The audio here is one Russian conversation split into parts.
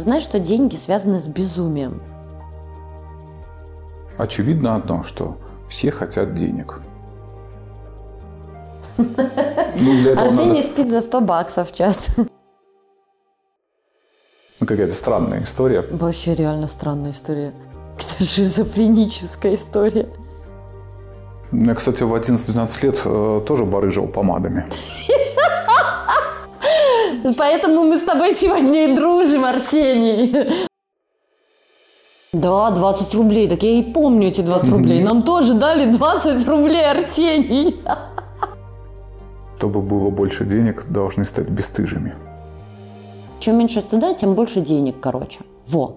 Ты знаешь, что деньги связаны с безумием? Очевидно одно, что все хотят денег. Ну, Арсений надо... спит за 100 баксов в час. Ну, какая-то странная история. Вообще реально странная история. Это шизофреническая история. Я, кстати, в 11-12 лет э, тоже барыжил помадами. Поэтому мы с тобой сегодня и дружим, Арсений. Да, 20 рублей. Так я и помню эти 20 рублей. Нам тоже дали 20 рублей, Арсений. Чтобы было больше денег, должны стать бесстыжими. Чем меньше стыда, тем больше денег, короче. Во.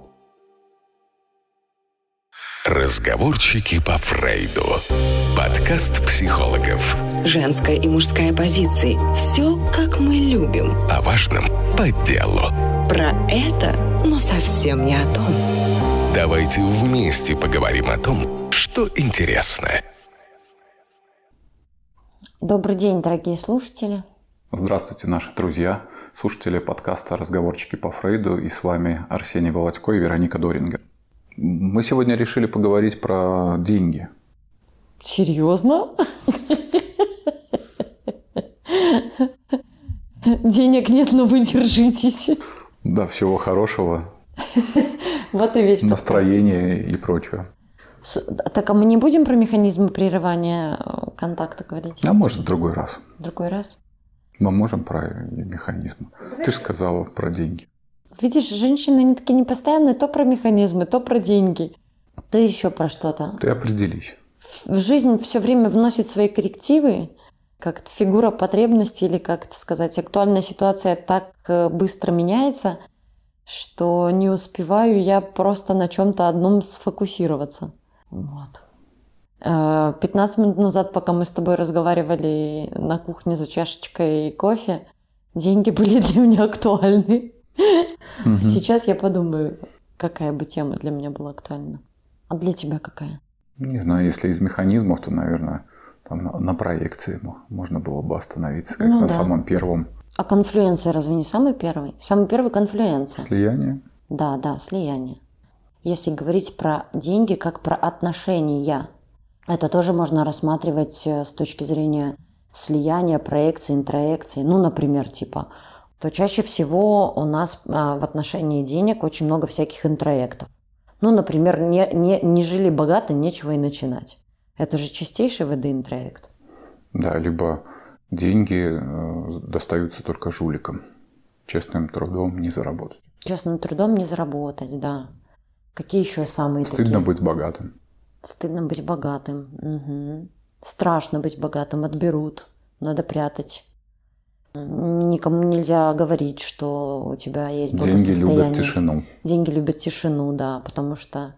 Разговорчики по Фрейду. Подкаст психологов. Женская и мужская позиции. Все, как мы любим. О важном по делу. Про это, но совсем не о том. Давайте вместе поговорим о том, что интересно. Добрый день, дорогие слушатели. Здравствуйте, наши друзья, слушатели подкаста «Разговорчики по Фрейду» и с вами Арсений Володько и Вероника Дорингер. Мы сегодня решили поговорить про деньги. Серьезно? Денег нет, но вы держитесь. Да, всего хорошего. Вот и весь Настроение и прочее. Так, а мы не будем про механизмы прерывания э, контакта говорить? А может, в другой раз. другой раз? Мы можем про механизмы. Ты же сказала про деньги. Видишь, женщины, они такие непостоянные, то про механизмы, то про деньги, то еще про что-то. Ты определись. В жизнь все время вносит свои коррективы, как фигура потребности или, как это сказать, актуальная ситуация так э, быстро меняется, что не успеваю я просто на чем-то одном сфокусироваться. Вот. 15 э, минут назад, пока мы с тобой разговаривали на кухне за чашечкой кофе, деньги были для меня актуальны. Угу. Сейчас я подумаю, какая бы тема для меня была актуальна. А для тебя какая? Не знаю, если из механизмов, то, наверное, там на, на проекции можно было бы остановиться, как ну, на да. самом первом. А конфлюенция разве не самый первый? Самый первый конфлюенция. Слияние? Да, да, слияние. Если говорить про деньги как про отношения, это тоже можно рассматривать э, с точки зрения слияния, проекции, интроекции. Ну, например, типа, то чаще всего у нас а, в отношении денег очень много всяких интроектов. Ну, например, не, не, не жили богато, нечего и начинать. Это же чистейший ВД интроект. Да, либо деньги э, достаются только жуликам. Честным трудом не заработать. Честным трудом не заработать, да. Какие еще самые Стыдно такие? быть богатым. Стыдно быть богатым. Угу. Страшно быть богатым, отберут. Надо прятать. Никому нельзя говорить, что у тебя есть благосостояние. Деньги любят тишину. Деньги любят тишину, да, потому что,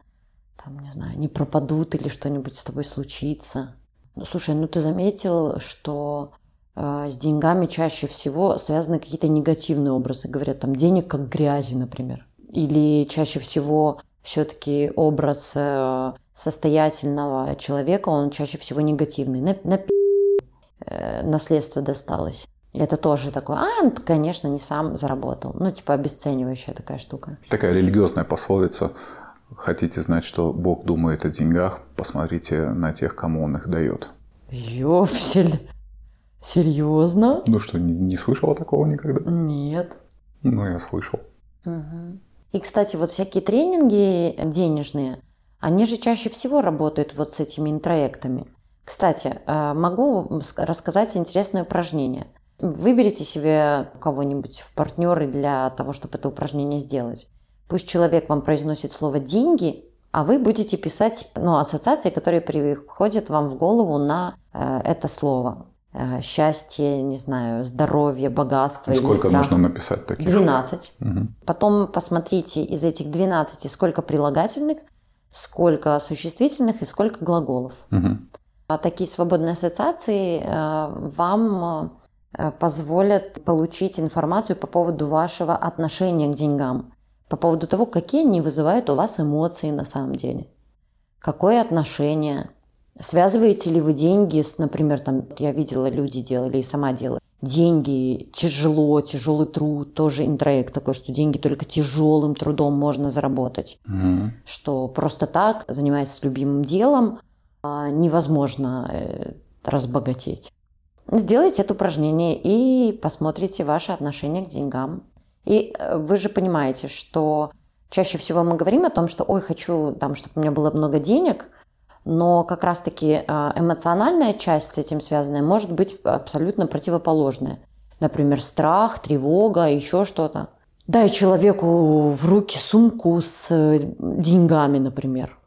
там, не знаю, не пропадут или что-нибудь с тобой случится. Ну, слушай, ну ты заметил, что э, с деньгами чаще всего связаны какие-то негативные образы. Говорят, там, денег как грязи, например. Или чаще всего все-таки образ э, состоятельного человека, он чаще всего негативный. На, на э, наследство досталось. Это тоже такое, а, ну, конечно, не сам заработал. Ну, типа обесценивающая такая штука. Такая религиозная пословица. Хотите знать, что Бог думает о деньгах, посмотрите на тех, кому Он их дает. Ёпсель. Серьезно? Ну что, не, не слышала такого никогда? Нет. Ну, я слышал. Угу. И, кстати, вот всякие тренинги денежные, они же чаще всего работают вот с этими интроектами. Кстати, э, могу рассказать интересное упражнение. Выберите себе кого-нибудь в партнеры для того, чтобы это упражнение сделать. Пусть человек вам произносит слово «деньги», а вы будете писать ну, ассоциации, которые приходят вам в голову на э, это слово. Э, счастье, не знаю, здоровье, богатство. Сколько нужно написать таких? 12. Угу. Потом посмотрите из этих 12, сколько прилагательных, сколько существительных и сколько глаголов. Угу. А такие свободные ассоциации э, вам э, позволят получить информацию по поводу вашего отношения к деньгам, по поводу того, какие они вызывают у вас эмоции на самом деле, какое отношение, Связываете ли вы деньги с, например, там, я видела, люди делали и сама делаю, деньги тяжело, тяжелый труд, тоже интроект такой, что деньги только тяжелым трудом можно заработать. Мгм. Что просто так, занимаясь любимым делом, а, невозможно э, разбогатеть. Сделайте это упражнение и посмотрите ваше отношение к деньгам. И э, вы же понимаете, что чаще всего мы говорим о том, что ой, хочу, там, чтобы у меня было много денег, но как раз-таки э, эмоциональная часть с этим связанная может быть абсолютно противоположная. Например, страх, тревога, еще что-то. Дай человеку в руки сумку с э, деньгами, например.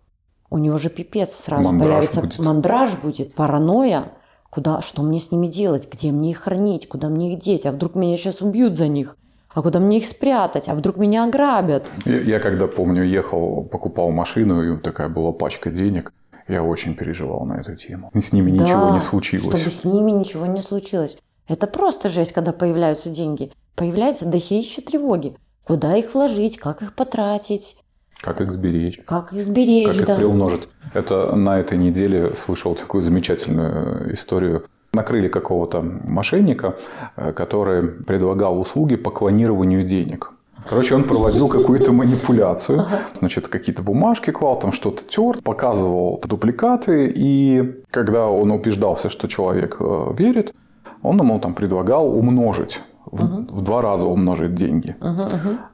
У него же пипец сразу Мандраж появится. будет. Мандраж будет, паранойя. Куда, что мне с ними делать? Где мне их хранить? Куда мне их деть? А вдруг меня сейчас убьют за них? А куда мне их спрятать? А вдруг меня ограбят? Я, я когда помню, ехал, покупал машину, и такая была пачка денег. Я очень переживал на эту тему. И с ними ничего Да, не случилось. Чтобы с ними ничего не случилось. Это просто жесть, когда появляются деньги. Появляется дохища тревоги. Куда их вложить, как их потратить, Как их сберечь? как их сберечь. Как их да. приумножить? Это на этой неделе слышал такую замечательную историю. Накрыли какого-то мошенника, э, который предлагал услуги по клонированию денег. Короче, он проводил какую-то манипуляцию. Значит, какие-то бумажки клал, там что-то тер, показывал дубликаты. И когда он убеждался, что человек э, верит, он ему там предлагал умножить. В, в два раза умножить деньги.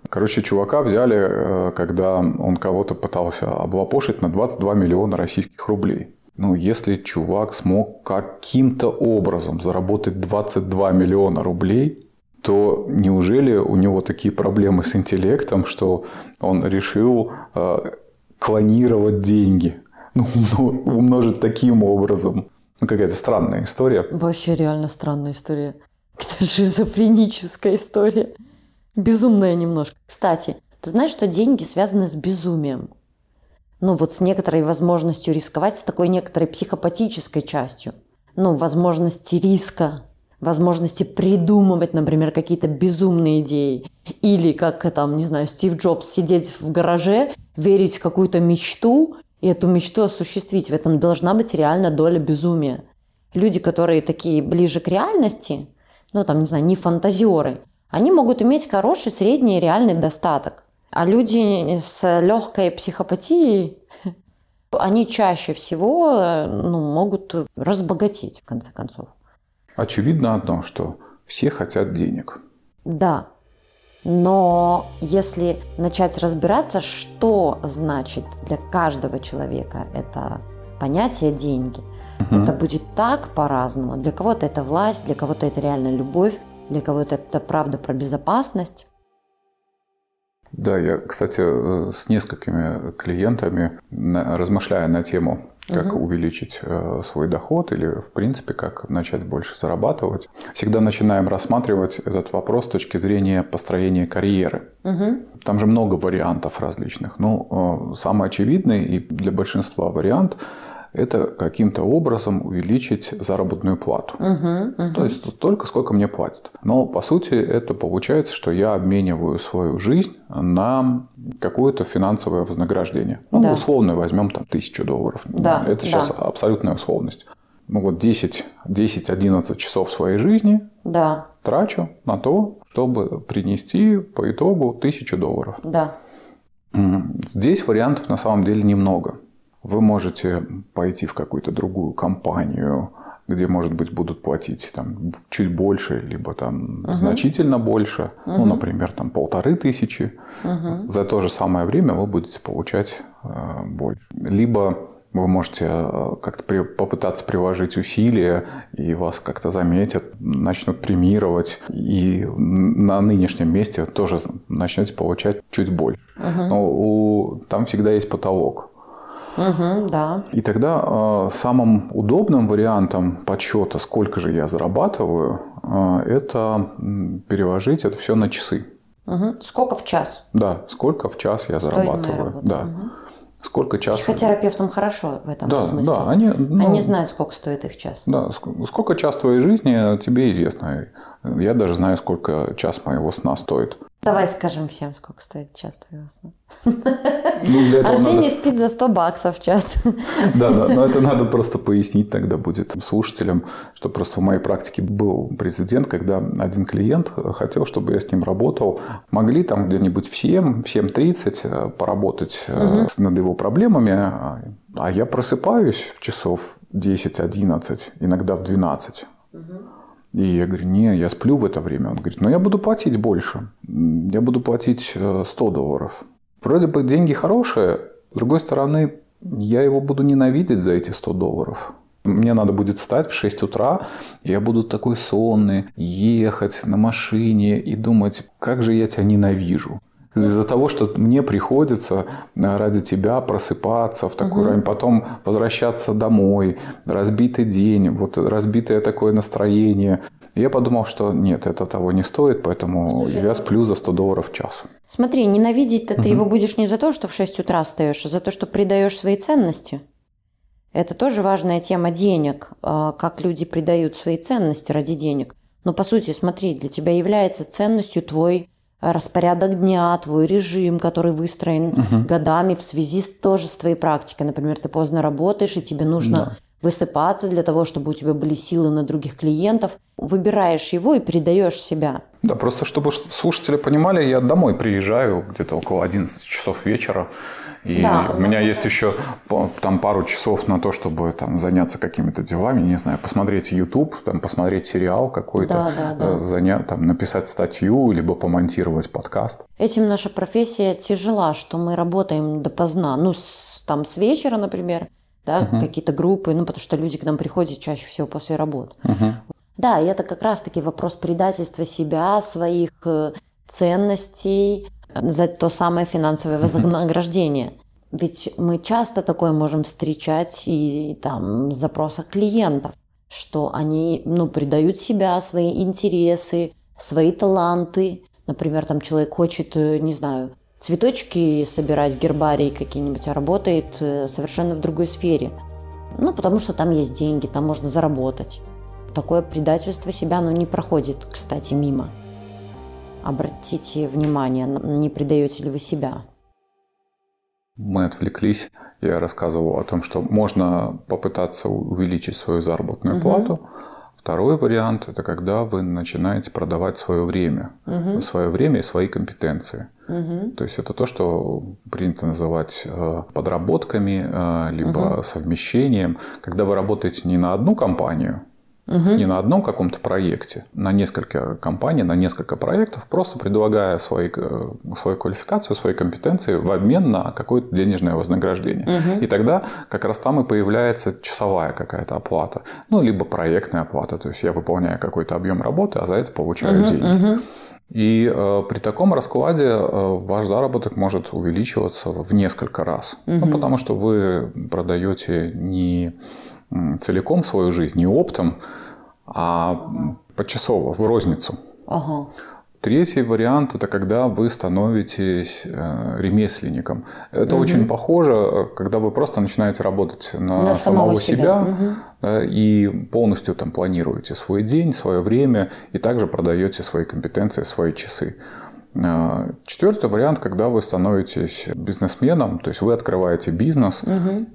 Короче, чувака взяли, э, когда он кого-то пытался облапошить на 22 миллиона российских рублей. Ну, если чувак смог каким-то образом заработать 22 миллиона рублей, то неужели у него такие проблемы с интеллектом, что он решил э, клонировать деньги? Ну, умно- умножить таким образом. Ну, какая-то странная история. Вообще реально странная история. Это шизофреническая история. Безумная немножко. Кстати, ты знаешь, что деньги связаны с безумием? Ну, вот с некоторой возможностью рисковать, с такой некоторой психопатической частью. Ну, возможности риска, возможности придумывать, например, какие-то безумные идеи. Или, как там, не знаю, Стив Джобс, сидеть в гараже, верить в какую-то мечту и эту мечту осуществить. В этом должна быть реально доля безумия. Люди, которые такие ближе к реальности, ну, там, не знаю, не фантазеры, они могут иметь хороший средний реальный достаток. А люди с легкой психопатией, они чаще всего ну, могут разбогатеть, в конце концов. Очевидно одно, что все хотят денег. Да. Но если начать разбираться, что значит для каждого человека это понятие деньги, это будет так по-разному. Для кого-то это власть, для кого-то это реально любовь, для кого-то это правда про безопасность. Да, я, кстати, э, с несколькими клиентами, размышляя на тему, как увеличить э, свой доход или, в принципе, как начать больше зарабатывать, всегда начинаем рассматривать этот вопрос с точки зрения построения карьеры. Там же много вариантов различных. Ну, э, самый очевидный и для большинства вариант – это каким-то образом увеличить заработную плату. То есть столько, сколько мне платят. Но по сути это получается, что я обмениваю свою жизнь на какое-то финансовое вознаграждение. Ну, Да. условно возьмем там тысячу долларов. Да, Это сейчас да. абсолютная условность. Ну вот 10 10-11 часов своей жизни Да, трачу на то, чтобы принести по итогу тысячу долларов. да. Здесь вариантов на самом деле немного. Вы можете пойти в какую-то другую компанию, где, может быть, будут платить там, чуть больше, либо там значительно больше, ну, например, там полторы тысячи. За то же самое время вы будете получать э, больше. Либо вы можете э, как-то при- попытаться приложить усилия, и вас как-то заметят, начнут премировать, и на нынешнем месте тоже начнете получать чуть больше. Но у- там всегда есть потолок. Мгм, да. И тогда э, самым удобным вариантом подсчета, сколько же я зарабатываю, э, это переложить это все на часы. Мгм. Сколько в час? Да, сколько в час я Стоит моя зарабатываю. работа. Да. Сколько час. Психотерапевтам хорошо в этом Да, смысле. да, они, ну, Они знают, сколько стоит их час. Да, ск- сколько час твоей жизни тебе известно. Я даже знаю, сколько час моего сна стоит. Давай скажем всем, сколько стоит час твоего сна. Ну, для этого Арсений надо- спит за 100 баксов в час. Да, да, но это надо просто пояснить тогда будет слушателям, что просто в моей практике был прецедент, когда один клиент хотел, чтобы я с ним работал. Могли там где-нибудь в 7, в 7.30 поработать э, над его проблемами, а- я просыпаюсь в часов 10-11, иногда в 12. И я говорю, не, я сплю в это время. Он говорит, ну я буду платить больше. Я буду платить э, 100 долларов. Вроде бы деньги хорошие, с другой стороны, я его буду ненавидеть за эти 100 долларов. Мне надо будет встать в 6 утра, и я буду такой сонный, ехать на машине и думать, как же я тебя ненавижу. Из-за того, что мне приходится э, ради тебя просыпаться в такой рань, потом возвращаться домой, разбитый день, вот разбитое такое настроение. И я подумал, что нет, это того не стоит, поэтому я сплю за 100 долларов в час. Смотри, ненавидеть-то ты его будешь не за то, что в 6 утра встаешь, а за то, что предаешь свои ценности. Это тоже важная тема денег, а, как люди предают свои ценности ради денег. Но по сути, смотри, для тебя является ценностью твой распорядок дня, твой режим, который выстроен годами в связи с, тоже с твоей практикой. Например, ты поздно работаешь, и тебе нужно высыпаться для того, чтобы у тебя были силы на других клиентов. Выбираешь его и передаешь себя. Да, просто чтобы слушатели понимали, я домой приезжаю где-то около 11 часов вечера. И Да. у меня есть еще там пару часов на то, чтобы там заняться какими-то делами, не знаю, посмотреть YouTube, там, посмотреть сериал какой-то, Да, да, да. э, заня- там, написать статью, либо помонтировать подкаст. Этим наша профессия тяжела, что мы работаем допоздна. Ну, с, там с вечера, например, да, какие-то группы, ну, потому что люди к нам приходят чаще всего после работы. Да, и это как раз-таки вопрос предательства себя, своих э, ценностей за то самое финансовое вознаграждение. Ведь мы часто такое можем встречать и там в запросах клиентов, что они ну, предают себя, свои интересы, свои таланты. Например, там человек хочет, э, не знаю, цветочки собирать, гербарии какие-нибудь, а работает э, совершенно в другой сфере. Ну, потому что там есть деньги, там можно заработать. Такое предательство себя, оно не проходит, кстати, мимо. Обратите внимание, не предаете ли вы себя. Мы отвлеклись. Я рассказывал о том, что можно попытаться увеличить свою заработную плату. Второй вариант – это когда вы начинаете продавать свое время. Свое время и свои компетенции. То есть это то, что принято называть э, подработками, э, либо совмещением. Когда вы работаете не на одну компанию, не на одном каком-то проекте, на несколько компаний, на несколько проектов, просто предлагая свои, э, свою квалификацию, свои компетенции в обмен на какое-то денежное вознаграждение. И тогда как раз там и появляется часовая какая-то оплата, ну, либо проектная оплата, то есть я выполняю какой-то объем работы, а за это получаю деньги. И э, при таком раскладе э, ваш заработок может увеличиваться в несколько раз. Ну, потому что вы продаете не целиком свою жизнь, не оптом, а почасово, в розницу. Ага. Третий вариант – это когда вы становитесь э, ремесленником. Это очень похоже, когда вы просто начинаете работать на, На самого самого, себя. себя, да, и полностью там планируете свой день, свое время, и также продаете свои компетенции, свои часы. Э, Четвертый вариант, когда вы становитесь бизнесменом, то есть вы открываете бизнес,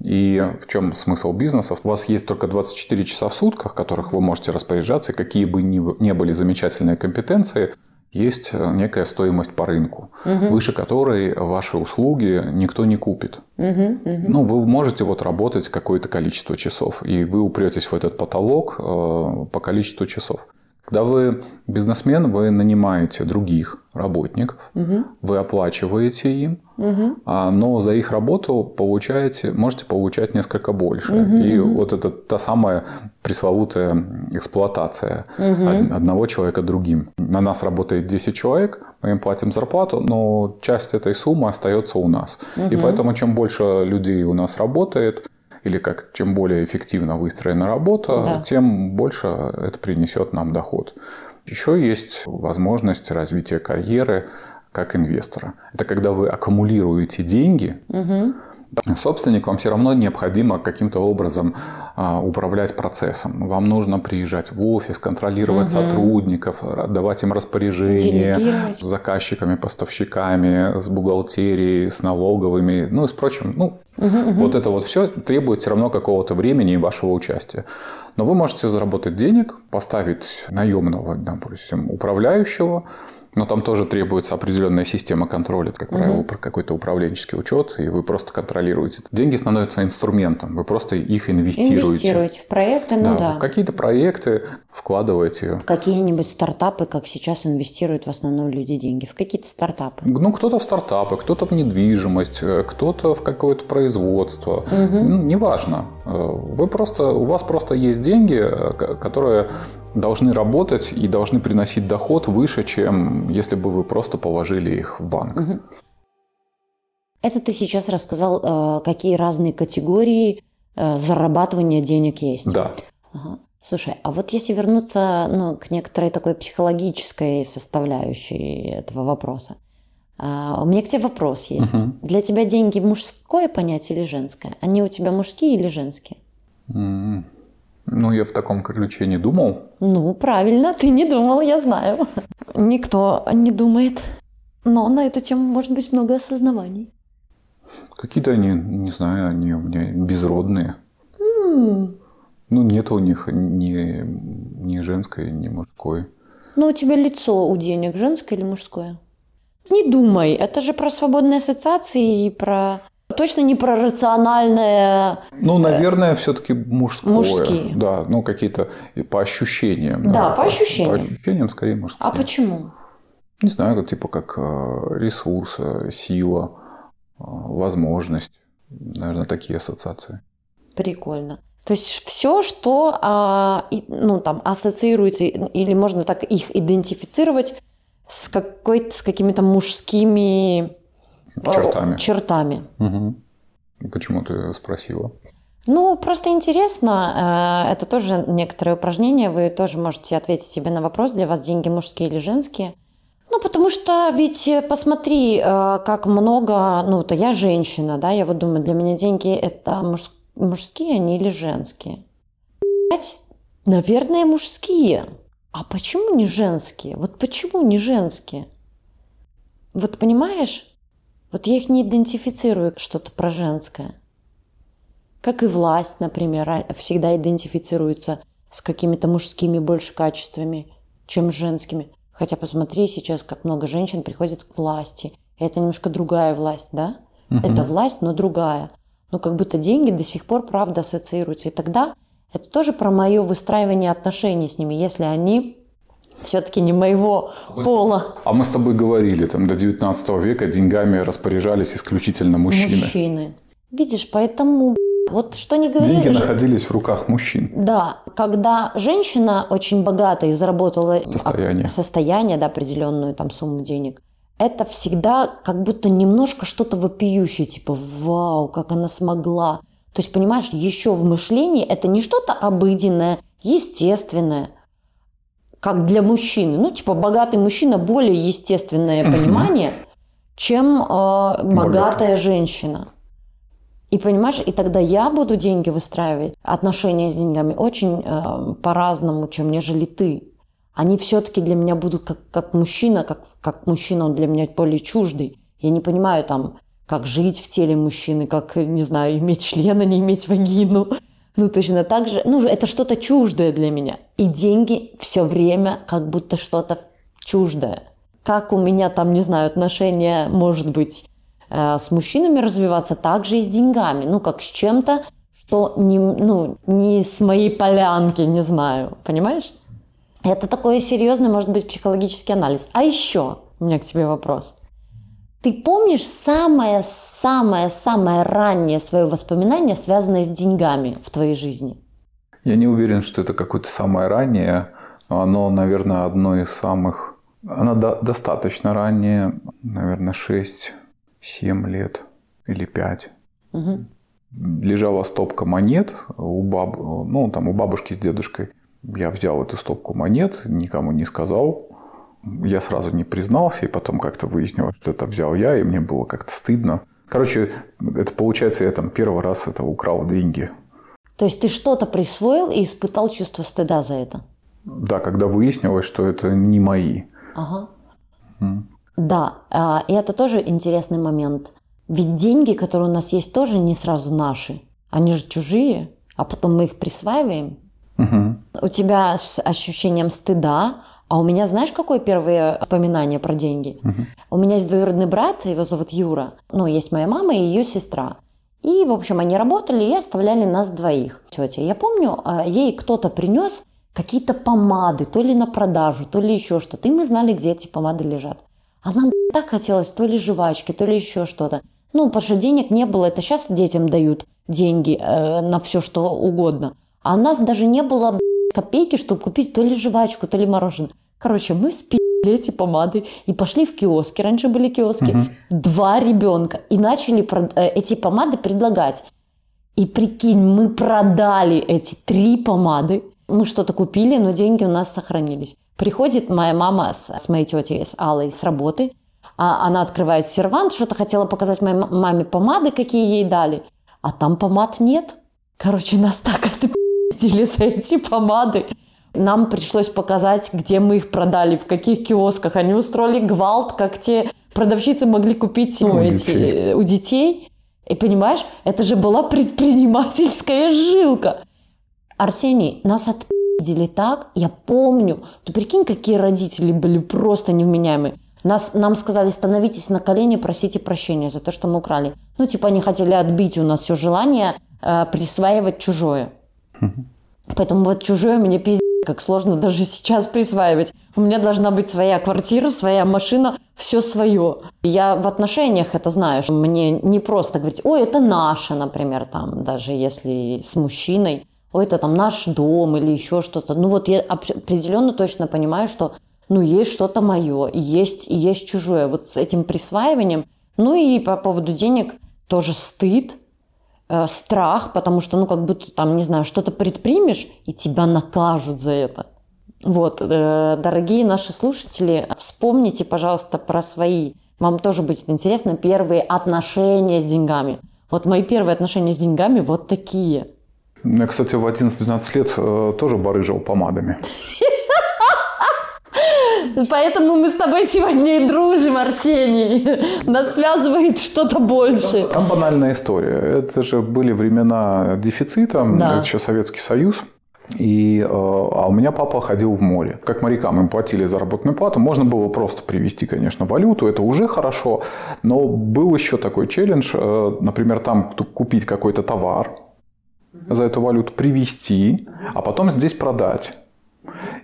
и в чем смысл бизнеса? У вас есть только 24 часа в сутках, которых вы можете распоряжаться, и какие бы ни, ни были замечательные компетенции, есть э, некая стоимость по рынку, выше которой ваши услуги никто не купит. Ну, вы можете вот работать какое-то количество часов, и вы упретесь в этот потолок э, по количеству часов. Когда вы бизнесмен, вы нанимаете других работников, вы оплачиваете им, а, но за их работу получаете, можете получать несколько больше. И вот это та самая пресловутая эксплуатация од- одного человека другим. На нас работает 10 человек, мы им платим зарплату, но часть этой суммы остается у нас. И поэтому чем больше людей у нас работает, или как чем более эффективно выстроена работа, Да. тем больше это принесет нам доход. Еще есть возможность развития карьеры как инвестора. Это когда вы аккумулируете деньги, Собственник вам все равно необходимо каким-то образом а, управлять процесом. Вам нужно приезжать в офис, контролировать угу. сотрудников, давать им распоряжения с заказчиками, поставщиками, с бухгалтерией, с налоговыми, ну и с прочим. Ну, угу, вот это вот все требует все равно какого-то времени и вашего участия. Но вы можете заработать денег, поставить наемного, допустим, управляющего, но там тоже требуется определенная система контроля, как правило, угу. какой-то управленческий учет, и вы просто контролируете. Деньги становятся инструментом, вы просто их инвестируете. Инвестируете в проекты, ну да. да. Какие-то проекты вкладываете. В какие-нибудь стартапы, как сейчас инвестируют в основном люди деньги, в какие-то стартапы. Ну, кто-то в стартапы, кто-то в недвижимость, э, кто-то в какое-то производство. Угу. Ну, неважно. Э, вы просто, у вас просто есть деньги, э, которые должны работать и должны приносить доход выше, чем если бы вы просто положили их в банк. Угу. Это ты сейчас рассказал, э, какие разные категории э, зарабатывания денег есть. Да. Ага. Слушай, а вот если вернуться ну, к некоторой такой психологической составляющей этого вопроса, а, у меня к тебе вопрос есть. Угу. Для тебя деньги мужское понятие или женское? Они у тебя мужские или женские? Ну, я в таком ключе не думал. Ну, правильно, ты не думал, я знаю. Никто не думает. Но на эту тему может быть много осознаваний. Какие-то они, не знаю, они у меня безродные. Mm. Ну, нет у них ни, ни женской, ни мужской. Ну, у тебя лицо у денег женское или мужское? Не думай, это же про свободные ассоциации и про Точно не про рациональное. Ну, наверное, все-таки мужское. Мужские. Да, ну какие-то по ощущениям. Да, да по ощущениям. По ощущениям скорее мужские. А почему? Не знаю, типа как э, ресурс, э, сила, э, возможность. Наверное, такие ассоциации. Прикольно. То есть все, что а, ну, там, ассоциируется, или можно так их идентифицировать с, какой с какими-то мужскими Чертами. Чертами. Угу. Почему ты спросила? Ну, просто интересно. Э, это тоже некоторые упражнения. Вы тоже можете ответить себе на вопрос, для вас деньги мужские или женские. Ну, потому что ведь э, посмотри, э, как много, ну, то я женщина, да, я вот думаю, для меня деньги это муж, мужские они или женские? Наверное, мужские. А почему не женские? Вот почему не женские? Вот понимаешь? Вот я их не идентифицирую что-то про женское. Как и власть, например, а, всегда идентифицируется с какими-то мужскими больше качествами, чем женскими. Хотя посмотри сейчас, как много женщин приходят к власти. И это немножко другая власть, да? Угу. Это власть, но другая. Но как будто деньги до сих пор, правда, ассоциируются. И тогда это тоже про мое выстраивание отношений с ними, если они все-таки не моего пола. А мы с тобой говорили, там до 19 века деньгами распоряжались исключительно мужчины. Мужчины. Видишь, поэтому вот что не говорили. Деньги же... находились в руках мужчин. Да, когда женщина очень богатая и заработала состояние, состояние да, определенную там сумму денег, это всегда как будто немножко что-то вопиющее, типа «Вау, как она смогла!» То есть, понимаешь, еще в мышлении это не что-то обыденное, естественное – как для мужчины. Ну, типа, богатый мужчина более естественное понимание, чем э, богатая женщина. И понимаешь, и тогда я буду деньги выстраивать, отношения с деньгами очень э, по-разному, чем нежели ты. Они все-таки для меня будут как, как мужчина, как, как мужчина, он для меня более чуждый. Я не понимаю там, как жить в теле мужчины, как, не знаю, иметь члена, не иметь вагину. Ну, точно так же, ну, это что-то чуждое для меня. И деньги все время как будто что-то чуждое. Как у меня там, не знаю, отношения, может быть, э, с мужчинами развиваться, так же и с деньгами. Ну, как с чем-то, что не, ну, не с моей полянки, не знаю. Понимаешь? Это такой серьезный, может быть, психологический анализ. А еще у меня к тебе вопрос. Ты помнишь самое-самое-самое раннее свое воспоминание, связанное с деньгами в твоей жизни? Я не уверен, что это какое-то самое раннее, но оно, наверное, одно из самых... Оно до- достаточно раннее, наверное, 6-7 лет или 5. Угу. Лежала стопка монет у, баб... ну, там, у бабушки с дедушкой. Я взял эту стопку монет, никому не сказал, я сразу не признался, и потом как-то выяснилось, что это взял я, и мне было как-то стыдно. Короче, это получается, я там первый раз это украл деньги. То есть ты что-то присвоил и испытал чувство стыда за это? Да, когда выяснилось, что это не мои. Ага. Да, а, и это тоже интересный момент. Ведь деньги, которые у нас есть, тоже не сразу наши. Они же чужие, а потом мы их присваиваем. Угу. У тебя с ощущением стыда, а у меня, знаешь, какое первое воспоминание про деньги? Угу. У меня есть двоюродный брат, его зовут Юра. Ну, есть моя мама и ее сестра. И, в общем, они работали и оставляли нас двоих. Тетя, я помню, а, ей кто-то принес какие-то помады, то ли на продажу, то ли еще что-то. И мы знали, где эти помады лежат. А нам так хотелось то ли жвачки, то ли еще что-то. Ну, потому что денег не было. Это сейчас детям дают деньги э, на все, что угодно. А у нас даже не было копейки, чтобы купить то ли жвачку, то ли мороженое. Короче, мы спили эти помады и пошли в киоски. Раньше были киоски. Угу. Два ребенка. И начали э, эти помады предлагать. И прикинь, мы продали эти три помады. Мы что-то купили, но деньги у нас сохранились. Приходит моя мама с, с моей тетей, с Аллой, с работы. А она открывает сервант, что-то хотела показать моей маме помады, какие ей дали. А там помад нет. Короче, нас так отпи***ли за эти помады. Нам пришлось показать, где мы их продали, в каких киосках. Они устроили гвалт, как те продавщицы могли купить ну, у, эти, детей. у детей. И понимаешь, это же была предпринимательская жилка. Арсений, нас отпи***ли так, я помню. Ты прикинь, какие родители были просто невменяемые. Нас, нам сказали, становитесь на колени, просите прощения за то, что мы украли. Ну, типа, они хотели отбить у нас все желание э, присваивать чужое. Поэтому вот чужое мне пиздец, как сложно даже сейчас присваивать. У меня должна быть своя квартира, своя машина, все свое. Я в отношениях это знаю, что мне не просто говорить, ой, это наше, например, там, даже если с мужчиной, ой, это там наш дом или еще что-то. Ну вот я определенно точно понимаю, что ну, есть что-то мое, есть, есть чужое. Вот с этим присваиванием. Ну и по поводу денег тоже стыд, э, страх, потому что, ну, как будто там, не знаю, что-то предпримешь, и тебя накажут за это. Вот, э, дорогие наши слушатели, вспомните, пожалуйста, про свои, вам тоже будет интересно, первые отношения с деньгами. Вот мои первые отношения с деньгами вот такие. Я, кстати, в 11-12 лет э, тоже барыжил помадами. Поэтому мы с тобой сегодня и дружим, Арсений. Нас связывает что-то большее. Там, там банальная история. Это же были времена дефицита, да. это еще Советский Союз. И, э, а у меня папа ходил в море. Как морякам им платили заработную плату, можно было просто привезти, конечно, валюту, это уже хорошо. Но был еще такой челлендж, э, например, там купить какой-то товар, за эту валюту привезти, а потом здесь продать.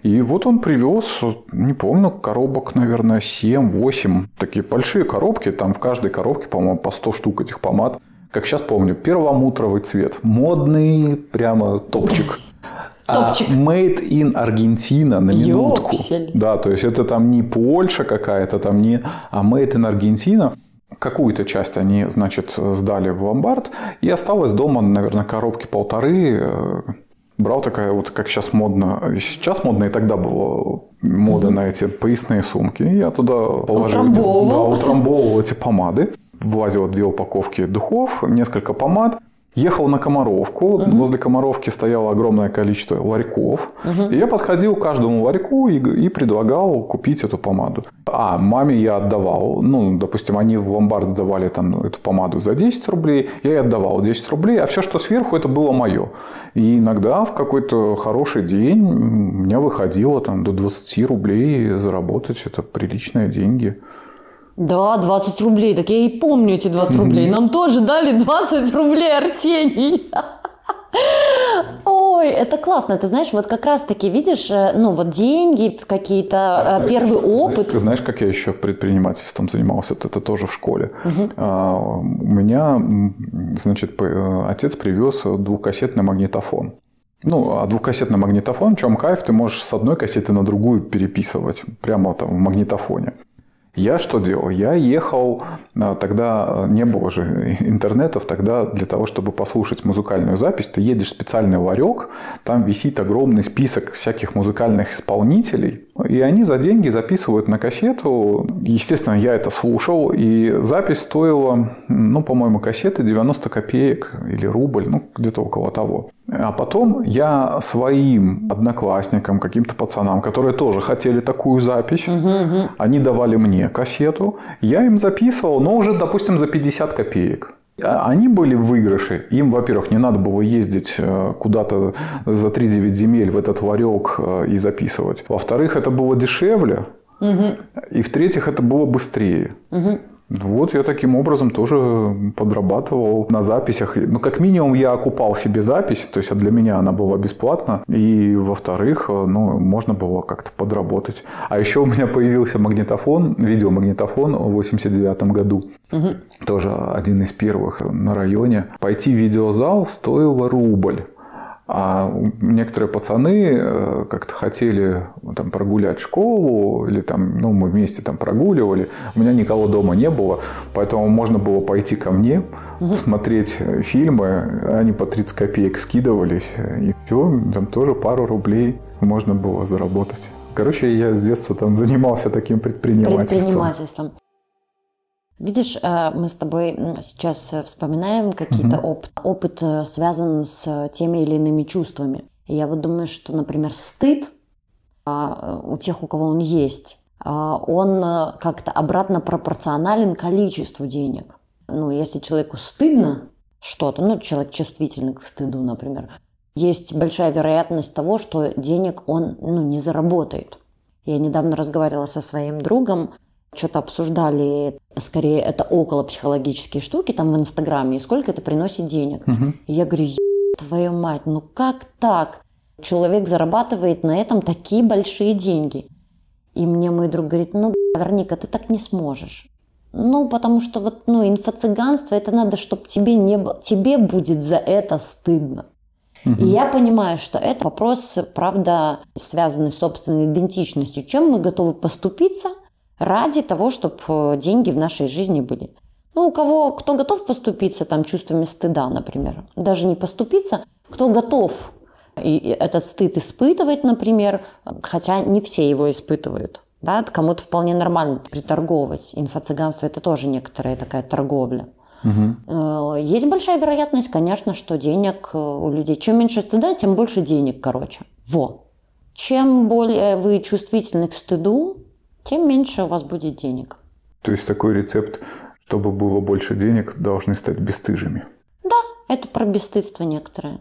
И вот он привез, не помню, коробок, наверное, 7-8. Такие большие коробки. Там в каждой коробке, по-моему, по 100 штук этих помад. Как сейчас помню, перламутровый цвет. Модный прямо топчик. А топчик. А made in Аргентина на минутку. Ёпсель. Да, то есть это там не Польша какая-то, там не, а made in Аргентина. Какую-то часть они, значит, сдали в ломбард, и осталось дома, наверное, коробки полторы, э, брал такая вот, как сейчас модно, сейчас модно, и тогда было мода mm-hmm. на эти поясные сумки. И я туда положил, утрамбовывал. да, утрамбовывал эти помады. Влазило две упаковки духов, несколько помад. Ехал на Комаровку. Угу. Возле Комаровки стояло огромное количество ларьков. Угу. И я подходил к каждому ларьку и, и предлагал купить эту помаду. А маме я отдавал. Ну, допустим, они в ломбард сдавали там эту помаду за 10 рублей. Я ей отдавал 10 рублей. А все, что сверху, это было мое. И иногда в какой-то хороший день у меня выходило там, до 20 рублей заработать. Это приличные деньги. Да, 20 рублей. Так я и помню эти 20 рублей. Нам тоже дали 20 рублей, Арсений. Ой, это классно. Ты знаешь, вот как раз-таки, видишь, э, ну вот деньги, какие-то, э, а, первый опыт. Ты знаешь, как я еще предпринимательством занимался? Это, это тоже в школе. Угу. У меня, значит, э, отец привез двухкассетный магнитофон. Ну, а двухкассетный магнитофон, в чем кайф, ты можешь с одной кассеты на другую переписывать прямо там в магнитофоне. Я что делал? Я ехал, а, тогда не было же интернетов, тогда для того, чтобы послушать музыкальную запись, ты едешь в специальный ларек, там висит огромный список всяких музыкальных исполнителей, и они за деньги записывают на кассету. Естественно, я это слушал, и запись стоила, ну, по-моему, кассеты 90 копеек или рубль, ну, где-то около того. А потом я своим одноклассникам, каким-то пацанам, которые тоже хотели такую запись, угу, угу. они давали мне кассету, я им записывал, но уже, допустим, за 50 копеек. А они были в выигрыше. Им, во-первых, не надо было ездить э, куда-то за 3-9 земель в этот ларек э, и записывать. Во-вторых, это было дешевле. Угу. И в-третьих, это было быстрее. Угу. Вот я таким образом тоже подрабатывал на записях. Ну, как минимум, я окупал себе запись, то есть для меня она была бесплатна. И, во-вторых, ну, можно было как-то подработать. А еще у меня появился магнитофон, видеомагнитофон в 89 году. Угу. Тоже один из первых на районе. Пойти в видеозал стоило рубль. А некоторые пацаны э, как-то хотели там, прогулять школу, или там, ну, мы вместе там прогуливали. У меня никого дома не было, поэтому можно было пойти ко мне, угу. смотреть фильмы, они по 30 копеек скидывались, и все, там тоже пару рублей можно было заработать. Короче, я с детства там занимался таким предпринимательством. Предпринимательством. Видишь, э, мы с тобой сейчас э, вспоминаем какие-то угу. опыт, опыт э, связан с теми или иными чувствами. И я вот думаю, что, например, стыд а, у тех, у кого он есть, а, он как-то обратно пропорционален количеству денег. Ну, если человеку стыдно что-то, ну, человек чувствительный к стыду, например, есть большая вероятность того, что денег он ну, не заработает. Я недавно разговаривала со своим другом, что-то обсуждали, скорее это около психологические штуки там в Инстаграме, и сколько это приносит денег. Угу. И я говорю, твою мать, ну как так? Человек зарабатывает на этом такие большие деньги. И мне мой друг говорит, ну, Верника, ты так не сможешь. Ну, потому что вот, ну, инфо-цыганство, это надо, чтобы тебе не было, тебе будет за это стыдно. Угу. И я понимаю, что это вопрос, правда, связанный с собственной идентичностью. Чем мы готовы поступиться – ради того, чтобы э, деньги в нашей жизни были. Ну, у кого, кто готов поступиться там чувствами стыда, например, даже не поступиться, кто готов и этот стыд испытывать, например, хотя не все его испытывают. Да, кому-то вполне нормально приторговывать. Инфо-цыганство – это тоже некоторая такая торговля. Угу. Есть большая вероятность, конечно, что денег э, у людей. Чем меньше стыда, тем больше денег, короче. Во. Чем более вы чувствительны к стыду, тем меньше у вас будет денег. То есть такой рецепт, чтобы было больше денег, должны стать бесстыжими. Да, это про бесстыдство некоторое.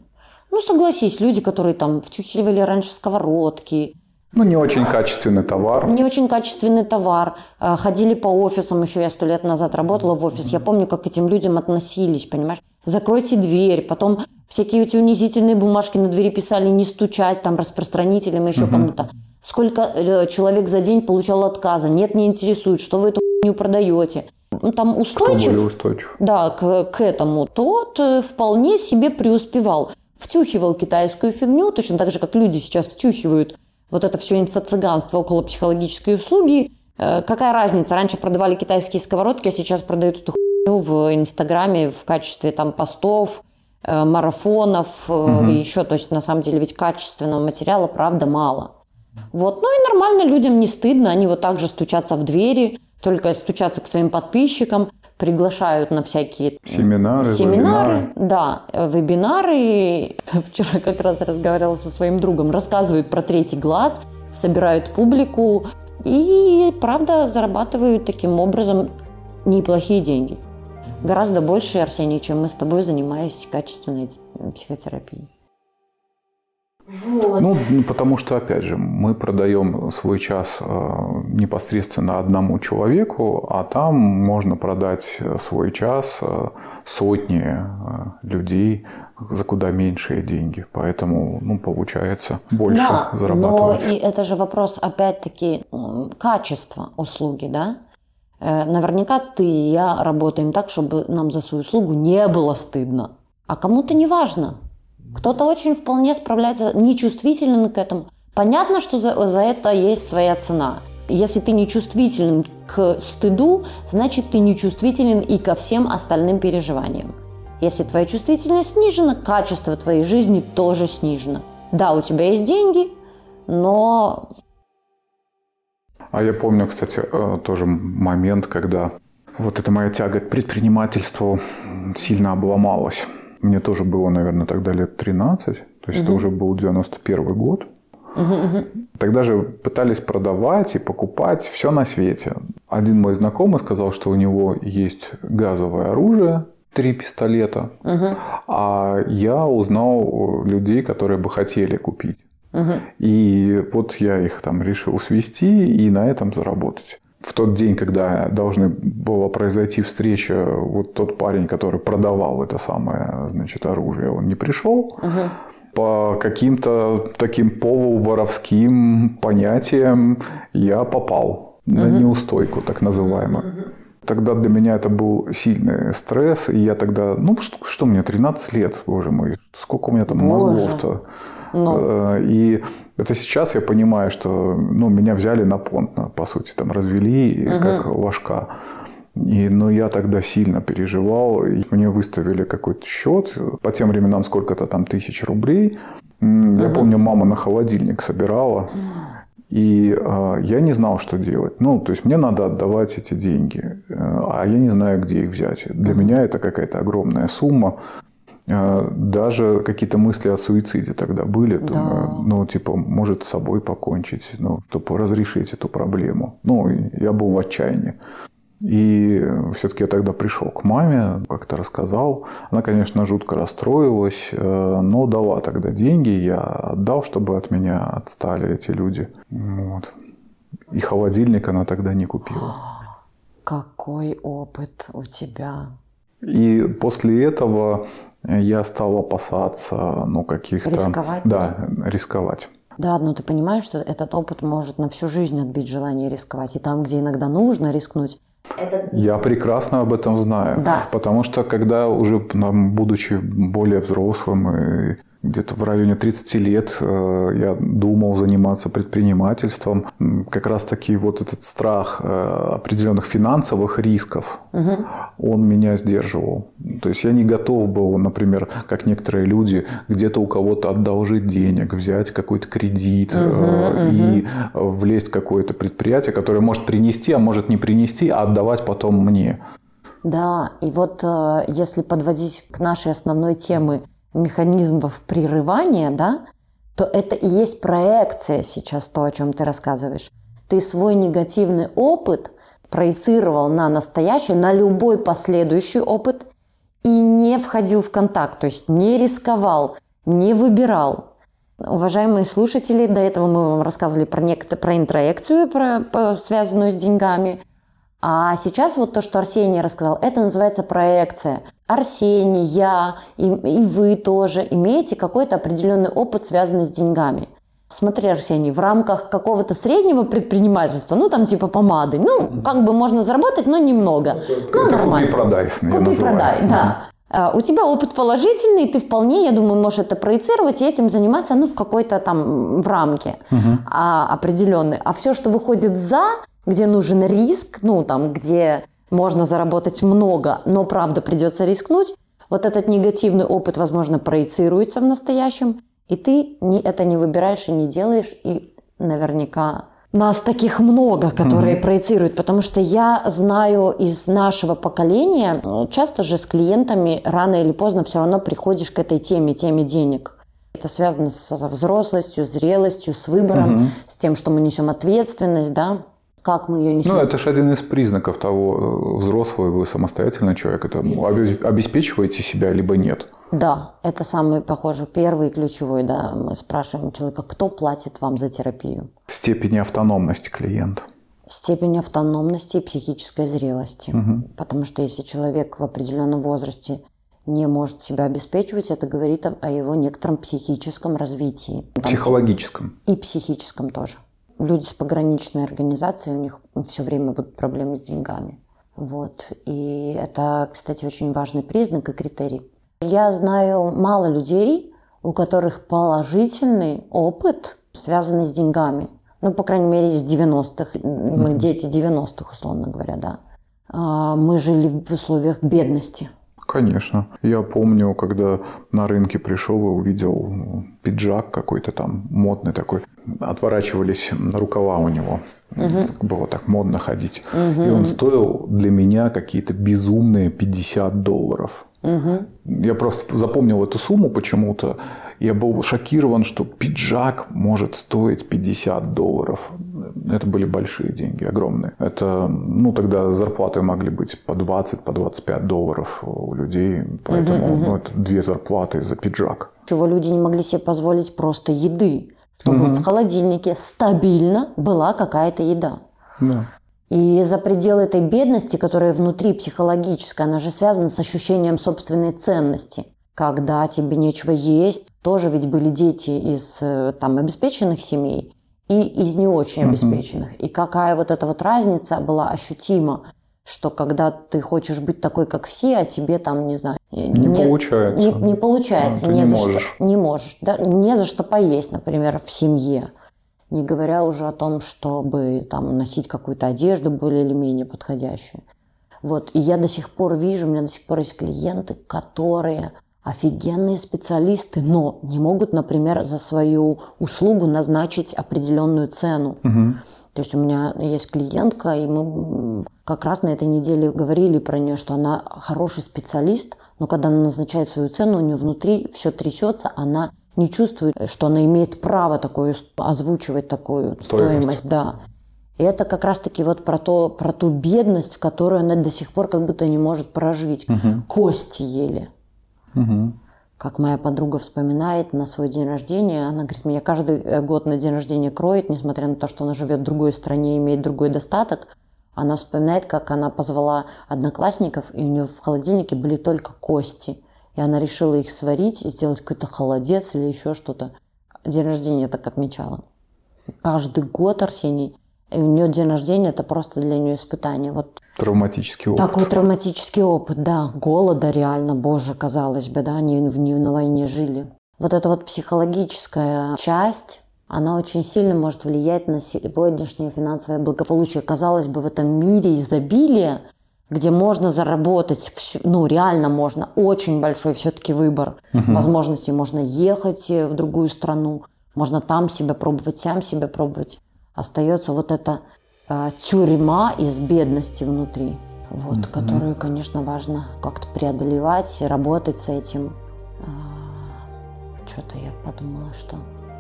Ну, согласись, люди, которые там втюхивали раньше сковородки, ну, не очень качественный товар. Не очень качественный товар. Э, ходили по офисам, еще я сто лет назад работала в офис. Я помню, как к этим людям относились, понимаешь? Закройте дверь, потом всякие эти унизительные бумажки на двери писали, не стучать там распространителям, еще угу. кому-то. Сколько э, человек за день получал отказа? Нет, не интересует, что вы эту хуйню продаете. Ну, там устойчив, Кто устойчив. Да, к, к этому, тот э, вполне себе преуспевал. Втюхивал китайскую фигню, точно так же, как люди сейчас втюхивают вот это все инфо-цыганство около психологической услуги. Э, какая разница? Раньше продавали китайские сковородки, а сейчас продают эту хуйню в Инстаграме в качестве там постов, марафонов угу. и еще. То есть, на самом деле, ведь качественного материала, правда, мало. Вот. Ну и нормально людям не стыдно, они вот так же стучатся в двери, только стучатся к своим подписчикам, приглашают на всякие семинары, семинары, вебинары. да, вебинары. Вчера как раз разговаривала со своим другом, рассказывают про третий глаз, собирают публику и, правда, зарабатывают таким образом неплохие деньги. Гораздо больше, Арсений, чем мы с тобой занимаясь качественной психотерапией. Вот. Ну, ну, потому что, опять же, мы продаем свой час э, непосредственно одному человеку, а там можно продать свой час э, сотни э, людей за куда меньшие деньги. Поэтому, ну, получается больше да, зарабатывать. Но и это же вопрос, опять-таки, качества услуги, да? Наверняка ты и я работаем так, чтобы нам за свою услугу не было стыдно. А кому-то не важно. Кто-то очень вполне справляется, нечувствителен к этому. Понятно, что за, за это есть своя цена. Если ты не чувствителен к стыду, значит ты не чувствителен и ко всем остальным переживаниям. Если твоя чувствительность снижена, качество твоей жизни тоже снижено. Да, у тебя есть деньги, но... А я помню, кстати, э, тоже момент, когда вот эта моя тяга к предпринимательству сильно обломалась. Мне тоже было, наверное, тогда лет 13. То есть угу. это уже был 91 год. Тогда же пытались продавать и покупать все на свете. Один мой знакомый сказал, что у него есть газовое оружие, три пистолета, угу. а я узнал людей, которые бы хотели купить. Угу. И вот я их там решил свести и на этом заработать. В тот день, когда должны была произойти встреча, вот тот парень, который продавал это самое, значит, оружие, он не пришел. Угу по каким-то таким полуворовским понятиям я попал угу. на неустойку, так называемую. Угу. Тогда для меня это был сильный стресс, и я тогда, ну что, что мне, 13 лет, боже мой, сколько у меня там мозгов-то. Ну. Э, и это сейчас я понимаю, что ну, меня взяли на понт, по сути, там развели угу. как ложка. И, но я тогда сильно переживал, и мне выставили какой-то счет, по тем временам сколько-то там тысяч рублей. Я угу. помню, мама на холодильник собирала, и э, я не знал, что делать. Ну, то есть мне надо отдавать эти деньги, э, а я не знаю, где их взять. Для меня это какая-то огромная сумма. Э, даже какие-то мысли о суициде тогда были. Да. Думаю, ну, типа, может с собой покончить, ну, чтобы разрешить эту проблему. Ну, я был в отчаянии. И все-таки я тогда пришел к маме, как-то рассказал. Она, конечно, жутко расстроилась, э, но дала тогда деньги. Я отдал, чтобы от меня отстали эти люди. Вот. И холодильник она тогда не купила. Какой опыт у тебя? И после этого я стал опасаться, ну, каких-то... Рисковать? Да, рисковать. Да, но ты понимаешь, что этот опыт может на всю жизнь отбить желание рисковать. И там, где иногда нужно рискнуть, это... Я прекрасно об этом знаю. Да. Потому что когда уже, будучи более взрослым и где-то в районе 30 лет э, я думал заниматься предпринимательством. Как раз таки вот этот страх э, определенных финансовых рисков, угу. он меня сдерживал. То есть я не готов был, например, как некоторые люди, где-то у кого-то одолжить денег, взять какой-то кредит угу, и угу. влезть в какое-то предприятие, которое может принести, а может не принести, а отдавать потом мне. Да, и вот если подводить к нашей основной теме механизмов прерывания, да, то это и есть проекция сейчас, то, о чем ты рассказываешь. Ты свой негативный опыт проецировал на настоящий, на любой последующий опыт и не входил в контакт, то есть не рисковал, не выбирал. Уважаемые слушатели, до этого мы вам рассказывали про, некоторые, про интроекцию, про, связанную с деньгами – а сейчас вот то, что Арсений рассказал, это называется проекция. Арсений, я и, и вы тоже имеете какой-то определенный опыт, связанный с деньгами. Смотри, Арсений, в рамках какого-то среднего предпринимательства, ну там типа помады, ну как бы можно заработать, но немного. Ну, это нормально. купи-продай. Купи-продай, да. А, у тебя опыт положительный, ты вполне, я думаю, можешь это проецировать и этим заниматься, ну, в какой-то там в рамке угу. а, определенной. А все, что выходит за, где нужен риск, ну, там, где можно заработать много, но правда придется рискнуть, вот этот негативный опыт, возможно, проецируется в настоящем, и ты не, это не выбираешь и не делаешь, и наверняка нас таких много, которые mm-hmm. проецируют, потому что я знаю из нашего поколения, ну, часто же с клиентами рано или поздно все равно приходишь к этой теме, теме денег. Это связано со взрослостью, зрелостью, с выбором, mm-hmm. с тем, что мы несем ответственность, да как мы ее несем. Ну, это же один из признаков того, взрослый вы самостоятельный человек. Это обеспечиваете себя, либо нет. Да, это самый, похоже, первый ключевой, да. Мы спрашиваем человека, кто платит вам за терапию. Степень автономности клиента. Степень автономности и психической зрелости. Угу. Потому что если человек в определенном возрасте не может себя обеспечивать, это говорит о его некотором психическом развитии. Психологическом. И психическом тоже люди с пограничной организацией, у них все время будут проблемы с деньгами. Вот. И это, кстати, очень важный признак и критерий. Я знаю мало людей, у которых положительный опыт, связанный с деньгами. ну, по крайней мере, из 90-х, мы дети 90-х, условно говоря, да, а, мы жили в условиях бедности. Конечно. Я помню, когда на рынке пришел и увидел пиджак какой-то там модный такой. Отворачивались рукава у него. Угу. Было так модно ходить. Угу. И он стоил для меня какие-то безумные 50 долларов. Угу. Я просто запомнил эту сумму почему-то. Я был шокирован, что пиджак может стоить 50 долларов. Это были большие деньги, огромные. Это, ну, тогда зарплаты могли быть по 20, по 25 долларов у людей. Поэтому, угу, ну, это две зарплаты за пиджак. Чего люди не могли себе позволить просто еды. Чтобы угу. в холодильнике стабильно была какая-то еда. Да. И за пределы этой бедности, которая внутри психологическая, она же связана с ощущением собственной ценности. Когда тебе нечего есть, тоже ведь были дети из э, там, обеспеченных семей и из не очень обеспеченных. И какая вот эта вот разница была ощутима, что когда ты хочешь быть такой, как все, а тебе там, не знаю... Не, не получается. Не, не получается, а, не, не за можешь. что. Не можешь. Да, не за что поесть, например, в семье. Не говоря уже о том, чтобы там, носить какую-то одежду более или менее подходящую. Вот. И я до сих пор вижу, у меня до сих пор есть клиенты, которые офигенные специалисты, но не могут, например, за свою услугу назначить определенную цену. Угу. То есть у меня есть клиентка, и мы как раз на этой неделе говорили про нее, что она хороший специалист, но когда она назначает свою цену, у нее внутри все трясется, она не чувствует, что она имеет право такое озвучивать такую стоимость, стоимость да. И это как раз-таки вот про, то, про ту бедность, в которую она до сих пор как будто не может прожить. Угу. Кости ели. Как моя подруга вспоминает на свой день рождения, она говорит, меня каждый э, год на день рождения кроет, несмотря на то, что она живет в другой стране и имеет другой достаток. Она вспоминает, как она позвала одноклассников, и у нее в холодильнике были только кости. И она решила их сварить и сделать какой-то холодец или еще что-то. День рождения так отмечала. Каждый год Арсений и у нее день рождения это просто для нее испытание. Вот травматический опыт. Такой травматический опыт, да. Голода реально, боже, казалось бы, да, они в, на войне жили. Вот эта вот психологическая часть, она очень сильно может влиять на сегодняшнее финансовое благополучие. Казалось бы, в этом мире изобилия, где можно заработать, все, ну реально можно, очень большой все-таки выбор угу. возможностей. Можно ехать в другую страну, можно там себя пробовать, сам себя пробовать остается вот эта э, тюрьма из бедности внутри, вот, mm-hmm. которую, конечно, важно как-то преодолевать, работать с этим. А, что-то я подумала, что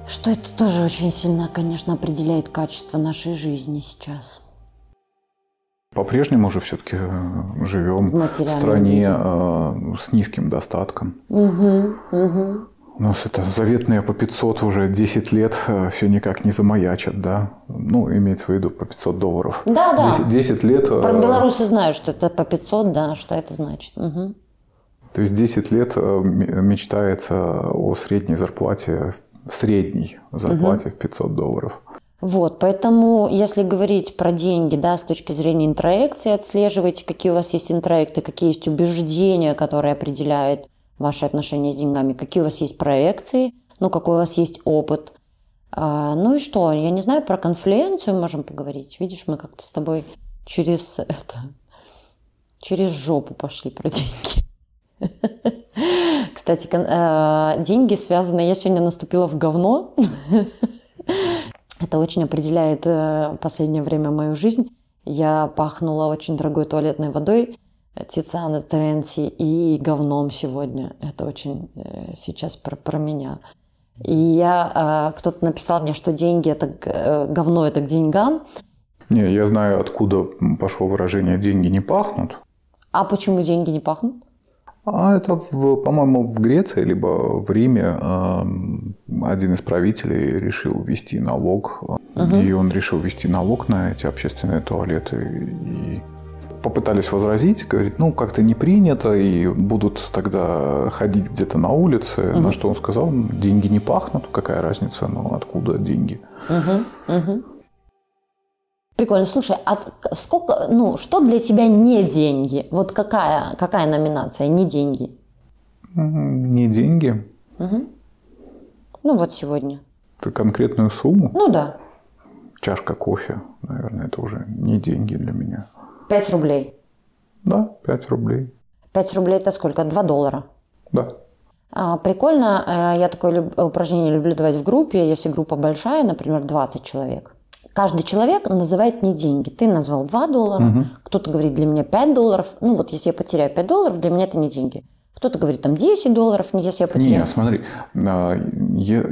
что это тоже очень сильно, конечно, определяет качество нашей жизни сейчас. По-прежнему же все-таки э, живем в стране э, с низким достатком. Угу, угу. У нас это заветные по 500 уже 10 лет э, все никак не замаячат, да? Ну, имеется в виду по 500 долларов. Да, да. 10, 10 лет... Про э, белорусы знают, что это по 500, да, что это значит. Угу. То есть 10 лет э, мечтается о средней зарплате, средней зарплате угу. в 500 долларов. Вот, поэтому, если говорить про деньги, да, с точки зрения интроекции, отслеживайте, какие у вас есть интроекты, какие есть убеждения, которые определяют ваши отношения с деньгами, какие у вас есть проекции, ну, какой у вас есть опыт. А, ну и что, я не знаю, про конфлюенцию можем поговорить. Видишь, мы как-то с тобой через это, через жопу пошли про деньги. Кстати, а, деньги связаны... Я сегодня наступила в говно. Это очень определяет э, последнее время мою жизнь. Я пахнула очень дорогой туалетной водой, Тициана Теренси и говном сегодня. Это очень э, сейчас про, про меня. И я, э, кто-то написал мне, что деньги это э, говно это к деньгам. Не, я знаю, откуда пошло выражение «деньги не пахнут». А почему деньги не пахнут? А это, по-моему, в Греции либо в Риме один из правителей решил ввести налог, угу. и он решил ввести налог на эти общественные туалеты. И попытались возразить, говорить, ну, как-то не принято, и будут тогда ходить где-то на улице. Угу. На что он сказал, деньги не пахнут, какая разница, ну, откуда деньги. Угу, угу. Прикольно. Слушай, а сколько, ну, что для тебя не деньги? Вот какая, какая номинация не деньги? Не деньги. Угу. Ну, вот сегодня. Ты конкретную сумму? Ну, да. чашка кофе, наверное, это уже не деньги для меня. 5 рублей. Да, 5 рублей. 5 рублей это сколько? 2 доллара. Да. А, прикольно, э, я такое люб- упражнение люблю давать в группе, если группа большая, например, 20 человек. Каждый человек называет не деньги. Ты назвал 2 доллара, кто-то говорит для меня 5 долларов. Ну вот если я потеряю 5 долларов, для меня это не деньги. Кто-то говорит там 10 долларов, ну, если я потеряю. Не, смотри, а,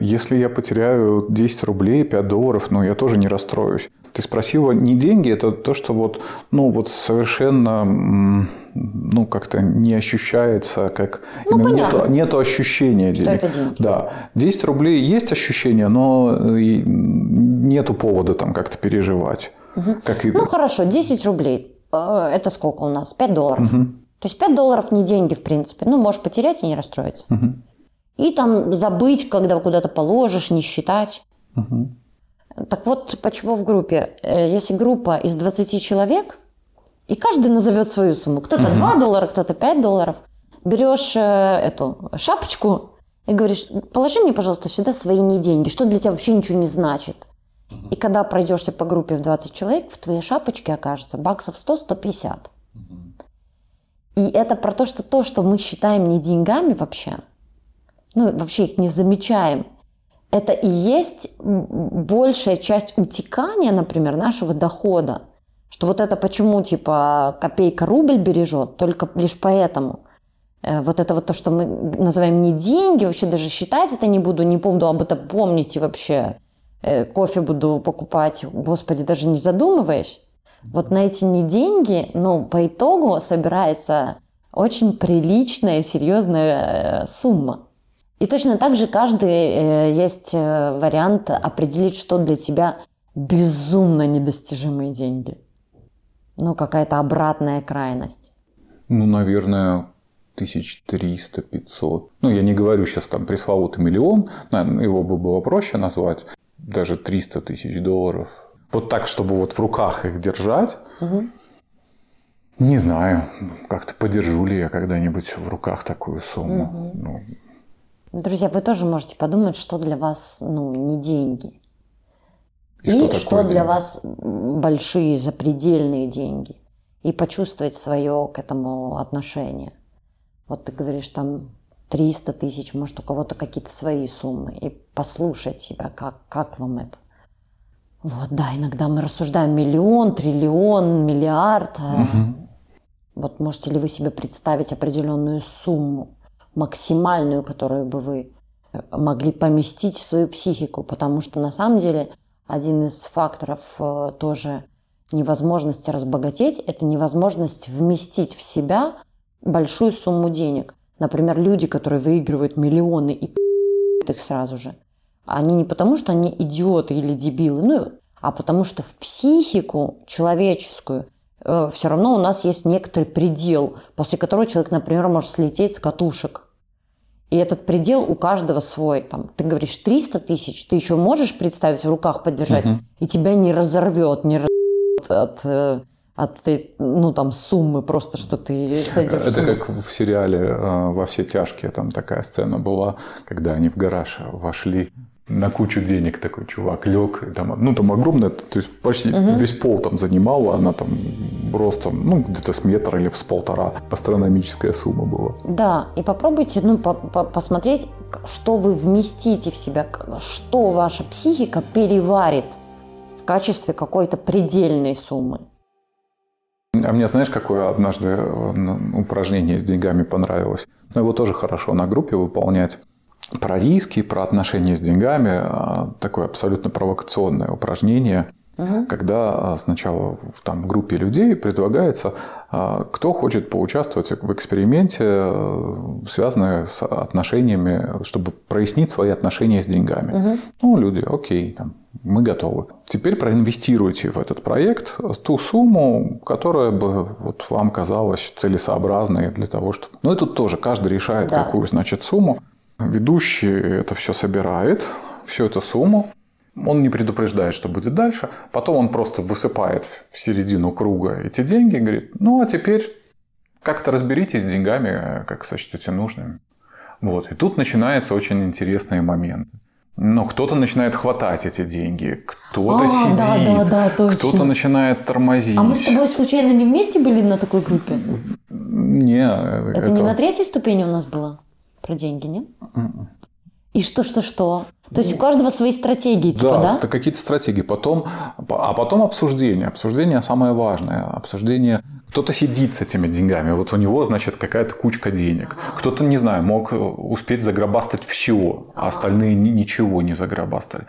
если я потеряю 10 рублей, 5 долларов, ну, я тоже не расстроюсь. Ты спросила, не деньги, это то, что вот, ну, вот совершенно, ну, как-то не ощущается, как... Ну, именно нету, нету ощущения денег. это деньги. Да. 10 рублей есть ощущение, но и нету повода там как-то переживать. Как и... Ну хорошо, 10 рублей. Э, Это сколько у нас? 5 долларов. То есть 5 долларов не деньги, в принципе. Ну, можешь потерять и не расстроиться. И там забыть, когда куда-то положишь, не считать. Так вот, почему в группе? Э, Если группа из 20 человек, и каждый назовет свою сумму. Кто-то 2 доллара, кто-то 5 долларов. Берешь э, эту шапочку и говоришь, положи мне, пожалуйста, сюда свои не деньги, что для тебя вообще ничего не значит. И когда пройдешься по группе в 20 человек, в твоей шапочке окажется баксов 100-150. И это про то, что то, что мы считаем не деньгами вообще, ну, вообще их не замечаем, это и есть большая часть утекания, например, нашего дохода. Что вот это почему, типа, копейка рубль бережет, только лишь поэтому. Э, Вот это вот то, что мы называем не деньги, вообще даже считать это не буду, не буду об этом помнить и вообще э, кофе буду покупать, господи, даже не задумываясь. Вот на эти не деньги, но по итогу собирается очень приличная серьезная э, сумма. И точно так же каждый э, есть э, вариант определить, что для тебя безумно недостижимые деньги. Ну, какая-то обратная крайность. Ну, наверное, тысяч триста, пятьсот. Ну, я не говорю сейчас там пресловутый миллион, наверное, его бы было проще назвать. Даже 300 тысяч долларов. Вот так, чтобы вот в руках их держать. Не знаю, как-то подержу ли я когда-нибудь в руках такую сумму. Ну, Друзья, вы тоже можете подумать, что для вас ну, не деньги. И И, что что, для деньги? вас большие, запредельные деньги. И почувствовать свое к этому отношение. Вот ты говоришь, там 300 тысяч, может, у кого-то какие-то свои суммы. И послушать себя, как, как вам это. Вот, да, иногда мы рассуждаем миллион, триллион, миллиард. а Вот можете ли вы себе представить определенную сумму, максимальную, которую бы вы э, могли поместить в свою психику? Потому что на самом деле один из факторов э, тоже невозможности разбогатеть – это невозможность вместить в себя большую сумму денег. Например, люди, которые выигрывают миллионы и их сразу же, они не потому, что они идиоты или дебилы, ну, а потому что в психику человеческую все равно у нас есть некоторый предел, после которого человек, например, может слететь с катушек. И этот предел у каждого свой. Там, ты говоришь 300 тысяч, ты еще можешь представить в руках подержать, и тебя не разорвет, не разорвет от, э, от ну, там, суммы просто, что ты сойдешь Это как в сериале э, «Во все тяжкие». Там такая сцена была, когда они в гараж вошли на кучу денег такой чувак лег, там, ну там огромная, то есть почти весь пол там занимала, она там ростом, ну где-то с метра или с полтора, астрономическая сумма была. Да, и попробуйте ну, по- по- посмотреть, что вы вместите в себя, что ваша психика переварит в качестве какой-то предельной суммы. А мне знаешь, какое однажды э, упражнение с деньгами понравилось? Ну, его тоже хорошо на группе выполнять. Про риски, про отношения с деньгами. а, Такое абсолютно провокационное упражнение. Когда а, сначала в, там, группе людей предлагается, а, кто хочет поучаствовать в эксперименте, связанном с отношениями, чтобы прояснить свои отношения с деньгами. Ну, люди, окей, там, мы готовы. Теперь проинвестируйте в этот проект ту сумму, которая бы вот вам казалась целесообразной для того, чтобы... Ну и тут тоже каждый решает, Да. какую, значит, сумму. Ведущий это все собирает, всю эту сумму. Он не предупреждает, что будет дальше. Потом он просто высыпает в середину круга эти деньги и говорит, ну а теперь как-то разберитесь с деньгами, как сочтете нужными. Вот. И тут начинается очень интересный момент. Но кто-то начинает хватать эти деньги, кто-то А, сидит, да, да, да, кто-то начинает тормозить. А мы с тобой случайно не вместе были на такой группе? Не, Это, не на третьей ступени у нас было? Про деньги, нет? И что, что, что? То есть у каждого свои стратегии, типа, да? это какие-то стратегии. Потом, а потом обсуждение. Обсуждение самое важное. Обсуждение. Кто-то сидит с этими деньгами. Вот у него, значит, какая-то кучка денег. Кто-то, не знаю, мог успеть загробастать все, а остальные ни- ничего не загробастали.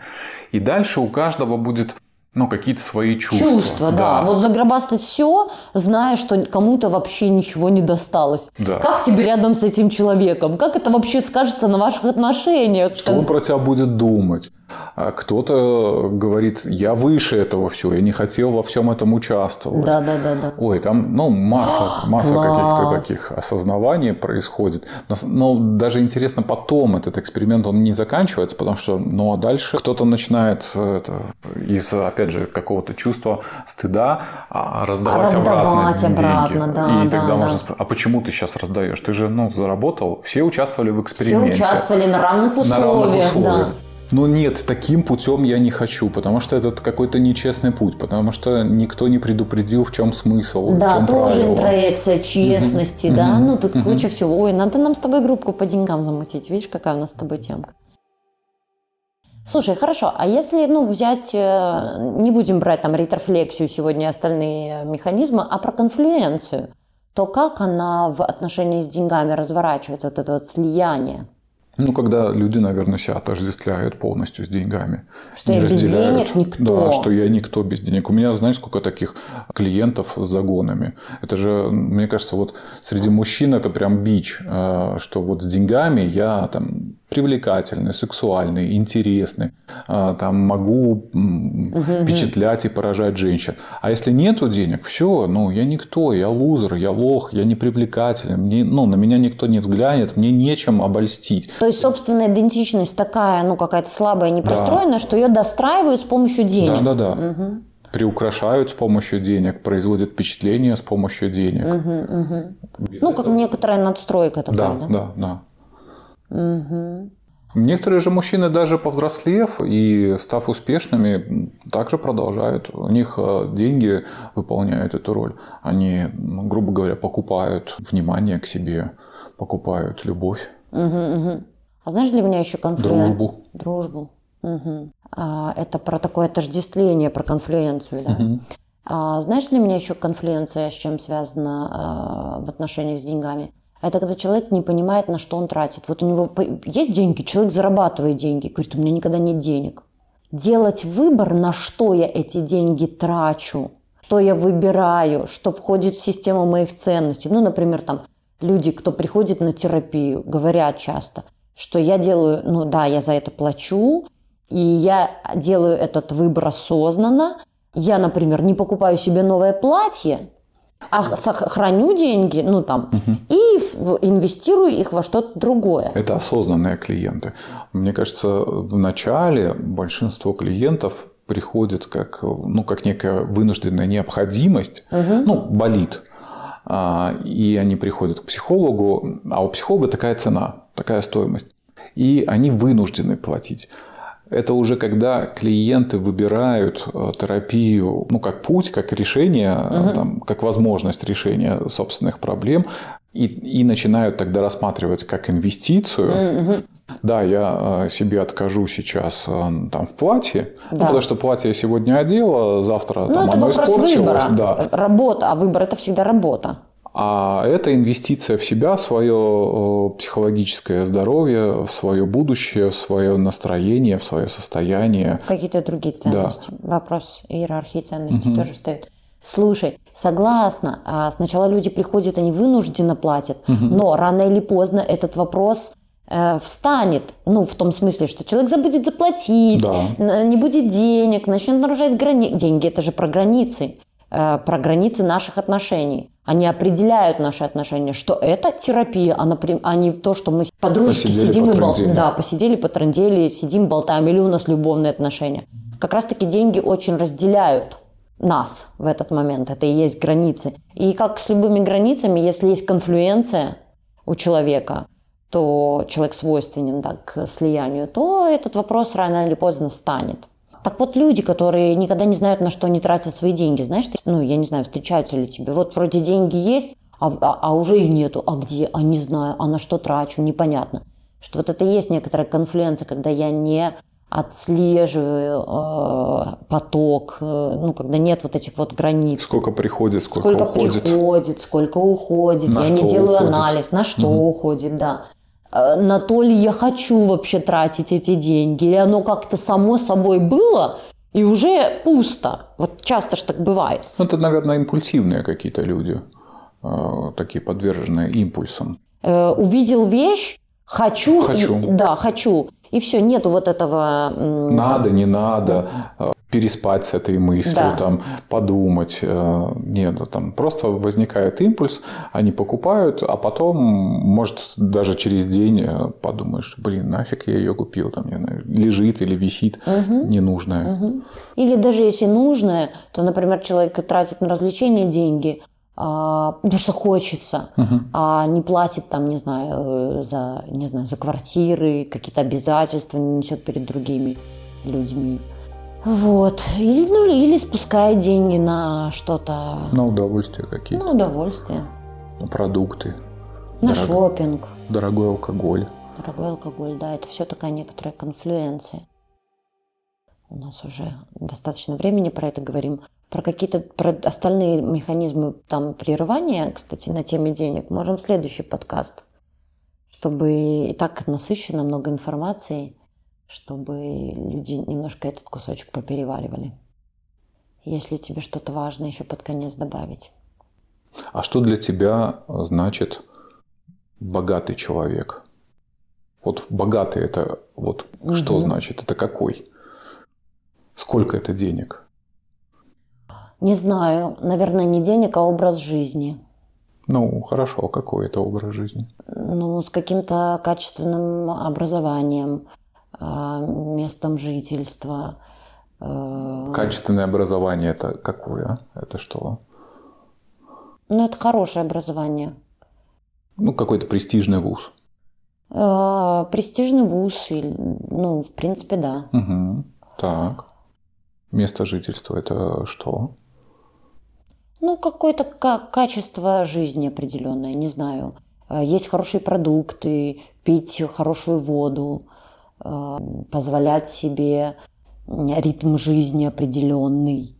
И дальше у каждого будет ну, какие-то свои чувства. Чувства, да. Вот загробастать все, зная, что кому-то вообще ничего не досталось. Да. Как тебе рядом с этим человеком? Как это вообще скажется на ваших отношениях? Что он про тебя будет думать? А кто-то говорит, я выше этого всего, я не хотел во всем этом участвовать. Да, да, да, да. Ой, там ну, масса, масса каких-то таких осознаваний происходит. Но, но даже интересно, потом этот эксперимент он не заканчивается, потому что ну, а дальше кто-то начинает э, это, из, опять же, какого-то чувства стыда а, раздавать, А обратно раздавать деньги. обратно, да, И да, тогда да. можно спросить, а почему ты сейчас раздаешь? Ты же ну, заработал, все участвовали в Все эксперименте. участвовали на равных на условиях. равных условиях. Да. Но нет, таким путем я не хочу, потому что это какой-то нечестный путь, потому что никто не предупредил, в чем смысл, в Да, чем тоже правило. интроекция честности, да, ну тут куча всего. Ой, надо нам с тобой группку по деньгам замутить, видишь, какая у нас с тобой темка. Слушай, хорошо, а если, ну, взять, э, не будем брать там ретрофлексию сегодня и остальные механизмы, а про конфлюенцию, то как она в отношении с деньгами разворачивается, вот это вот слияние? Ну, когда люди, наверное, себя отождествляют полностью с деньгами. Что Не я без разделяют. денег никто. Да, что я никто без денег. У меня, знаешь, сколько таких клиентов с загонами. Это же, мне кажется, вот среди мужчин это прям бич, э, что вот с деньгами я там привлекательный, сексуальный, интересный, э, там могу впечатлять и поражать женщин. А если нету денег, все, ну, я никто, я лузер, я лох, я не привлекательный, мне, ну, на меня никто не взглянет, мне нечем обольстить. То есть собственная идентичность такая, ну, какая-то слабая, непростроенная, что ее достраивают с помощью денег. Да, да, да. Приукрашают с помощью денег, производят впечатление с помощью денег. Без Ну, как этого- некоторая надстройка такая, Да, да? да, да. Некоторые же мужчины, даже повзрослев и став успешными, также продолжают. У них э, деньги выполняют эту роль. Они, грубо говоря, покупают внимание к себе, покупают любовь, А знаешь, для меня еще конфликт... дружбу. Дружбу. Мгм. А, это про такое отождествление, про конфлюенцию, да. А, знаешь, для меня еще конфлюенция с чем связана а, в отношениях с деньгами? Это когда человек не понимает, на что он тратит. Вот у него есть деньги, человек зарабатывает деньги, говорит, у меня никогда нет денег. Делать выбор, на что я эти деньги трачу, что я выбираю, что входит в систему моих ценностей. Ну, например, там люди, кто приходит на терапию, говорят часто, что я делаю, ну да, я за это плачу, и я делаю этот выбор осознанно. Я, например, не покупаю себе новое платье, а сох- храню деньги, ну там, и в- инвестирую их во что-то другое. Это осознанные клиенты. Мне кажется, в начале большинство клиентов приходит как, ну, как некая вынужденная необходимость, ну, болит. А, И они приходят к психологу, а у психолога такая цена, такая стоимость. И они вынуждены платить. Это уже когда клиенты выбирают э, терапию ну, как путь, как решение, э, там, как возможность решения собственных проблем, и, и начинают тогда рассматривать как инвестицию. Да, я э, себе откажу сейчас там, в платье, ну, Да. потому что платье я сегодня одела, завтра Ну, там, это оно вопрос испортилось. выбора. Да. Работа, а выбор это всегда работа. А это инвестиция в себя, в свое э, психологическое здоровье, в свое будущее, в свое настроение, в свое состояние. Какие-то другие ценности. Вопрос иерархии ценностей тоже встает. Слушай, согласна, а сначала люди приходят, они вынужденно платят, но рано или поздно этот вопрос э, встанет, ну, в том смысле, что человек забудет заплатить, Да. не будет денег, начнет нарушать границы. Деньги – это же про границы, про границы наших отношений. Они определяют наши отношения, что это терапия, а, напрям- а не то, что мы подружки Посидели, сидим и болтаем. Да, посидели, потрындели, сидим, болтаем, или у нас любовные отношения. Как раз-таки деньги очень разделяют нас в этот момент. Это и есть границы. И как с любыми границами, если есть конфлюенция у человека, то человек свойственен да, к слиянию, то этот вопрос рано или поздно встанет. Так вот, люди, которые никогда не знают, на что они тратят свои деньги, знаешь, ну, я не знаю, встречаются ли тебе, вот вроде деньги есть, а, а, а уже и нету, а где, а не знаю, а на что трачу, непонятно. Что вот это и есть некоторая конфлюенция, когда я не отслеживаю э, поток, э, ну, когда нет вот этих вот границ. Сколько приходит, сколько, сколько уходит. приходит, сколько уходит. На я не делаю уходит. анализ, на что Мгм. уходит, да. Э, На то ли я хочу вообще тратить эти деньги, или оно как-то само собой было, и уже пусто. Вот часто же так бывает. Ну, это, наверное, импульсивные какие-то люди, э, такие подверженные импульсам. Э, увидел вещь, хочу, и- Хочу. да, хочу. И все, нету вот этого... Надо, не надо, переспать с этой мыслью, Да. там, подумать. э, Нет, ну, там просто возникает импульс, они покупают, а потом, может, даже через день э, подумаешь, блин, нафиг я ее купил, там, не знаю, лежит или висит ненужная. Мгм. Или даже если нужное, то, например, человек тратит на развлечения деньги, а, потому что хочется, а не платит там, не знаю, э, за, не знаю, за квартиры, какие-то обязательства не несет перед другими людьми. Вот. Или, ну, или спускает деньги на что-то, На удовольствие какие-то, на удовольствие, на продукты, на Дорого. шопинг. дорогой алкоголь. Дорогой алкоголь, да, это все такая некоторая конфлюенция. У нас уже достаточно времени про это говорим. Про какие-то про остальные механизмы там прерывания, кстати, на теме денег, можем следующий подкаст, чтобы и так насыщенно много информации, чтобы люди немножко этот кусочек попереваривали. Если тебе что-то важно еще под конец добавить. А что для тебя значит богатый человек? Вот богатый это вот что Мгм. значит? Это какой? Сколько это денег? Не знаю, наверное, не денег, а образ жизни. Ну, хорошо, а какой это образ жизни? Ну, с каким-то качественным образованием, местом жительства. э, Качественное образование это какое? Это что? Ну, это хорошее образование. Ну, какой-то престижный вуз. Э, Престижный вуз, ну, в принципе, да. Угу. Так. Место жительства это что? Ну, какое-то ка- качество жизни определенное, не знаю. Э, Есть хорошие продукты, пить хорошую воду, позволять себе ритм жизни определенный.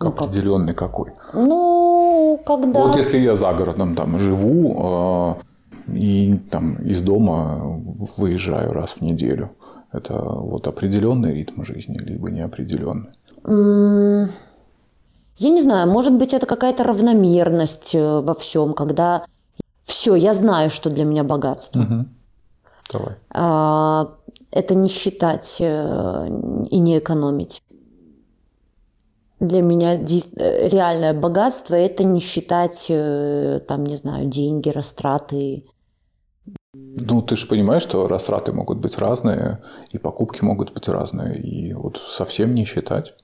Ну, как- Определенный какой? Ну, когда... Вот если я за городом там живу э, и там из дома выезжаю раз в неделю, это вот определенный ритм жизни, либо неопределенный. Я не знаю, может быть, это какая-то равномерность э, во всем, когда все, я знаю, что для меня богатство. Мгм. Давай. А, Это не считать э, и не экономить. Для меня э, реальное богатство – это не считать, э, там, не знаю, деньги, растраты. Ну, ты же понимаешь, что растраты могут быть разные, и покупки могут быть разные, и вот совсем не считать.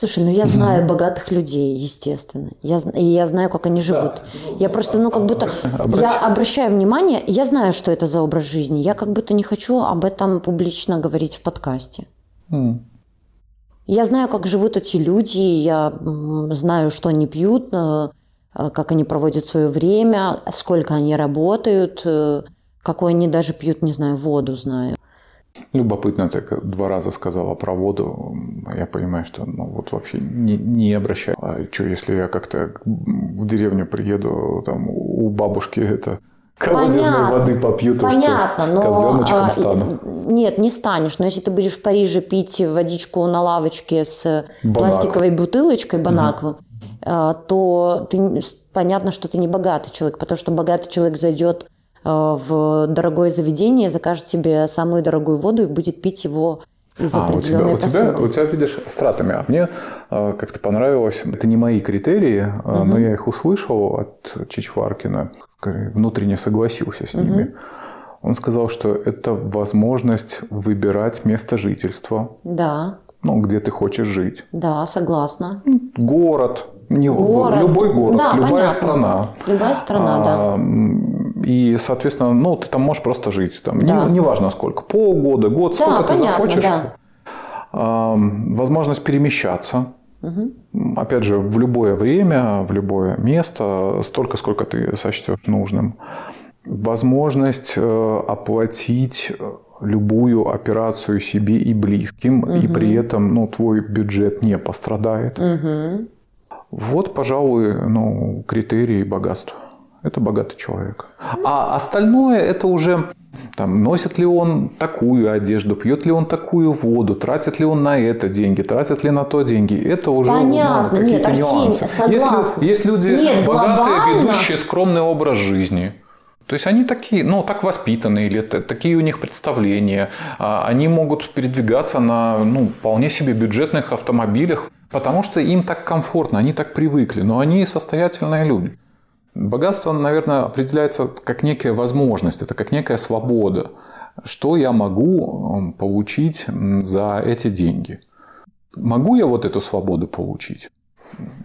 Слушай, ну я знаю богатых людей, естественно. Я, и я знаю, как они живут. Я просто, ну, как будто... Обрати- Я обращаю внимание, я знаю, что это за образ жизни. Я как будто не хочу об этом публично говорить в подкасте. М. Я знаю, как живут эти люди, я знаю, что они пьют, э, э, как они проводят свое время, сколько они работают, э, какой они даже пьют, не знаю, воду знаю. Любопытно, ты как два раза сказала про воду. Я понимаю, что ну, вот вообще не, не обращаю. А что, если я как-то в деревню приеду, там у бабушки это колодезной Понятно. воды попью, то Понятно, что но... козленочком а, стану. Нет, не станешь. Но если ты будешь в Париже пить водичку на лавочке с Бонакву. пластиковой бутылочкой Бонакву, а, то ты, понятно, что ты не богатый человек, потому что богатый человек зайдет в дорогое заведение, закажет себе самую дорогую воду и будет пить его из А, у тебя, у, тебя, у тебя, видишь, стратами. А мне э, как-то понравилось. Это не мои критерии, э, но я их услышал от Чичваркина. Внутренне согласился с ними. Он сказал, что это возможность выбирать место жительства, Да, ну, где ты хочешь жить. да, согласна. Город, не, Город. любой город, Да, любая понятно. страна. Любая страна, да. А, м, И, соответственно, ну, ты там можешь просто жить. Там, Да. не, неважно сколько. Полгода, год, сколько ты понятно, захочешь. да. А, возможность перемещаться. Опять же, в любое время, в любое место, столько, сколько ты сочтешь нужным. Возможность э, оплатить любую операцию себе и близким, и при этом ну, твой бюджет не пострадает. Вот, пожалуй, ну, критерии богатства. Это богатый человек. А остальное это уже там, носит ли он такую одежду, пьет ли он такую воду, тратит ли он на это деньги, тратит ли на то деньги. Это уже ну, Понятно. Нет, какие-то Арсений, нюансы. согласна. Есть, есть люди Нет, богатые, глобально- ведущие скромный образ жизни. То есть они такие, ну, так воспитаны, или такие у них представления. А, Они могут передвигаться на ну, вполне себе бюджетных автомобилях, потому что им так комфортно, они так привыкли. Но они состоятельные люди. Богатство, наверное, определяется как некая возможность, это как некая свобода. Что я могу получить за эти деньги? Могу я вот эту свободу получить?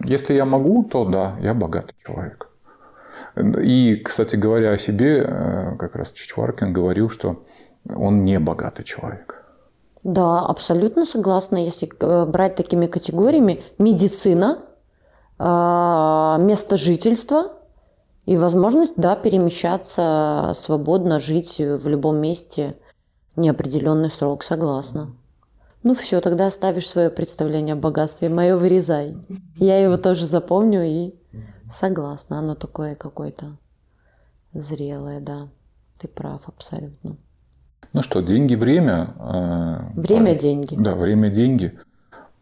Если я могу, то да, я богатый человек. И, кстати говоря о себе, э, как раз Чичваркин говорил, что он не богатый человек. Да, абсолютно согласна. Если э, брать такими категориями, медицина, э, место жительства и возможность, да, перемещаться свободно, жить в любом месте неопределенный срок, согласна. Ну все, тогда оставишь свое представление о богатстве, мое вырезай. Я его тоже запомню и согласна. Оно такое какое-то зрелое, да. Ты прав абсолютно. Ну что, деньги, время. э, Время деньги. Да, время, деньги.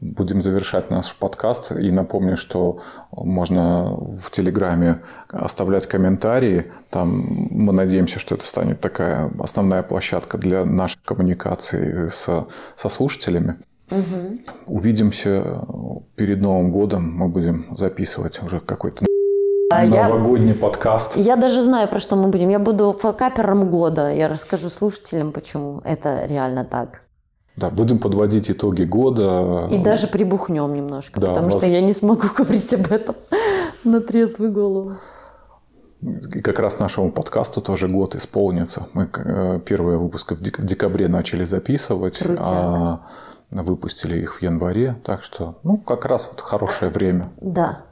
Будем завершать наш подкаст. И напомню, что можно в Телеграме оставлять комментарии. Там мы надеемся, что это станет такая основная площадка для нашей коммуникации со, со слушателями. Увидимся перед Новым годом. Мы будем записывать уже какой-то А я- новогодний подкаст. Я даже знаю, про что мы будем. Я буду факапером года. Я расскажу слушателям, почему это реально так. Да, будем подводить итоги года. И даже прибухнем немножко, Да, потому воз- что я не смогу говорить об этом на трезвую голову. И как раз нашему подкасту тоже год исполнится. Мы э, первые выпуски в декабре начали записывать, Крутяк. а выпустили их в январе. Так что, ну, как раз вот хорошее время. Да.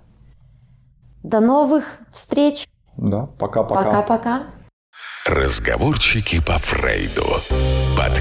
До новых встреч. Да, пока-пока. Пока-пока. Разговорчики по Фрейду.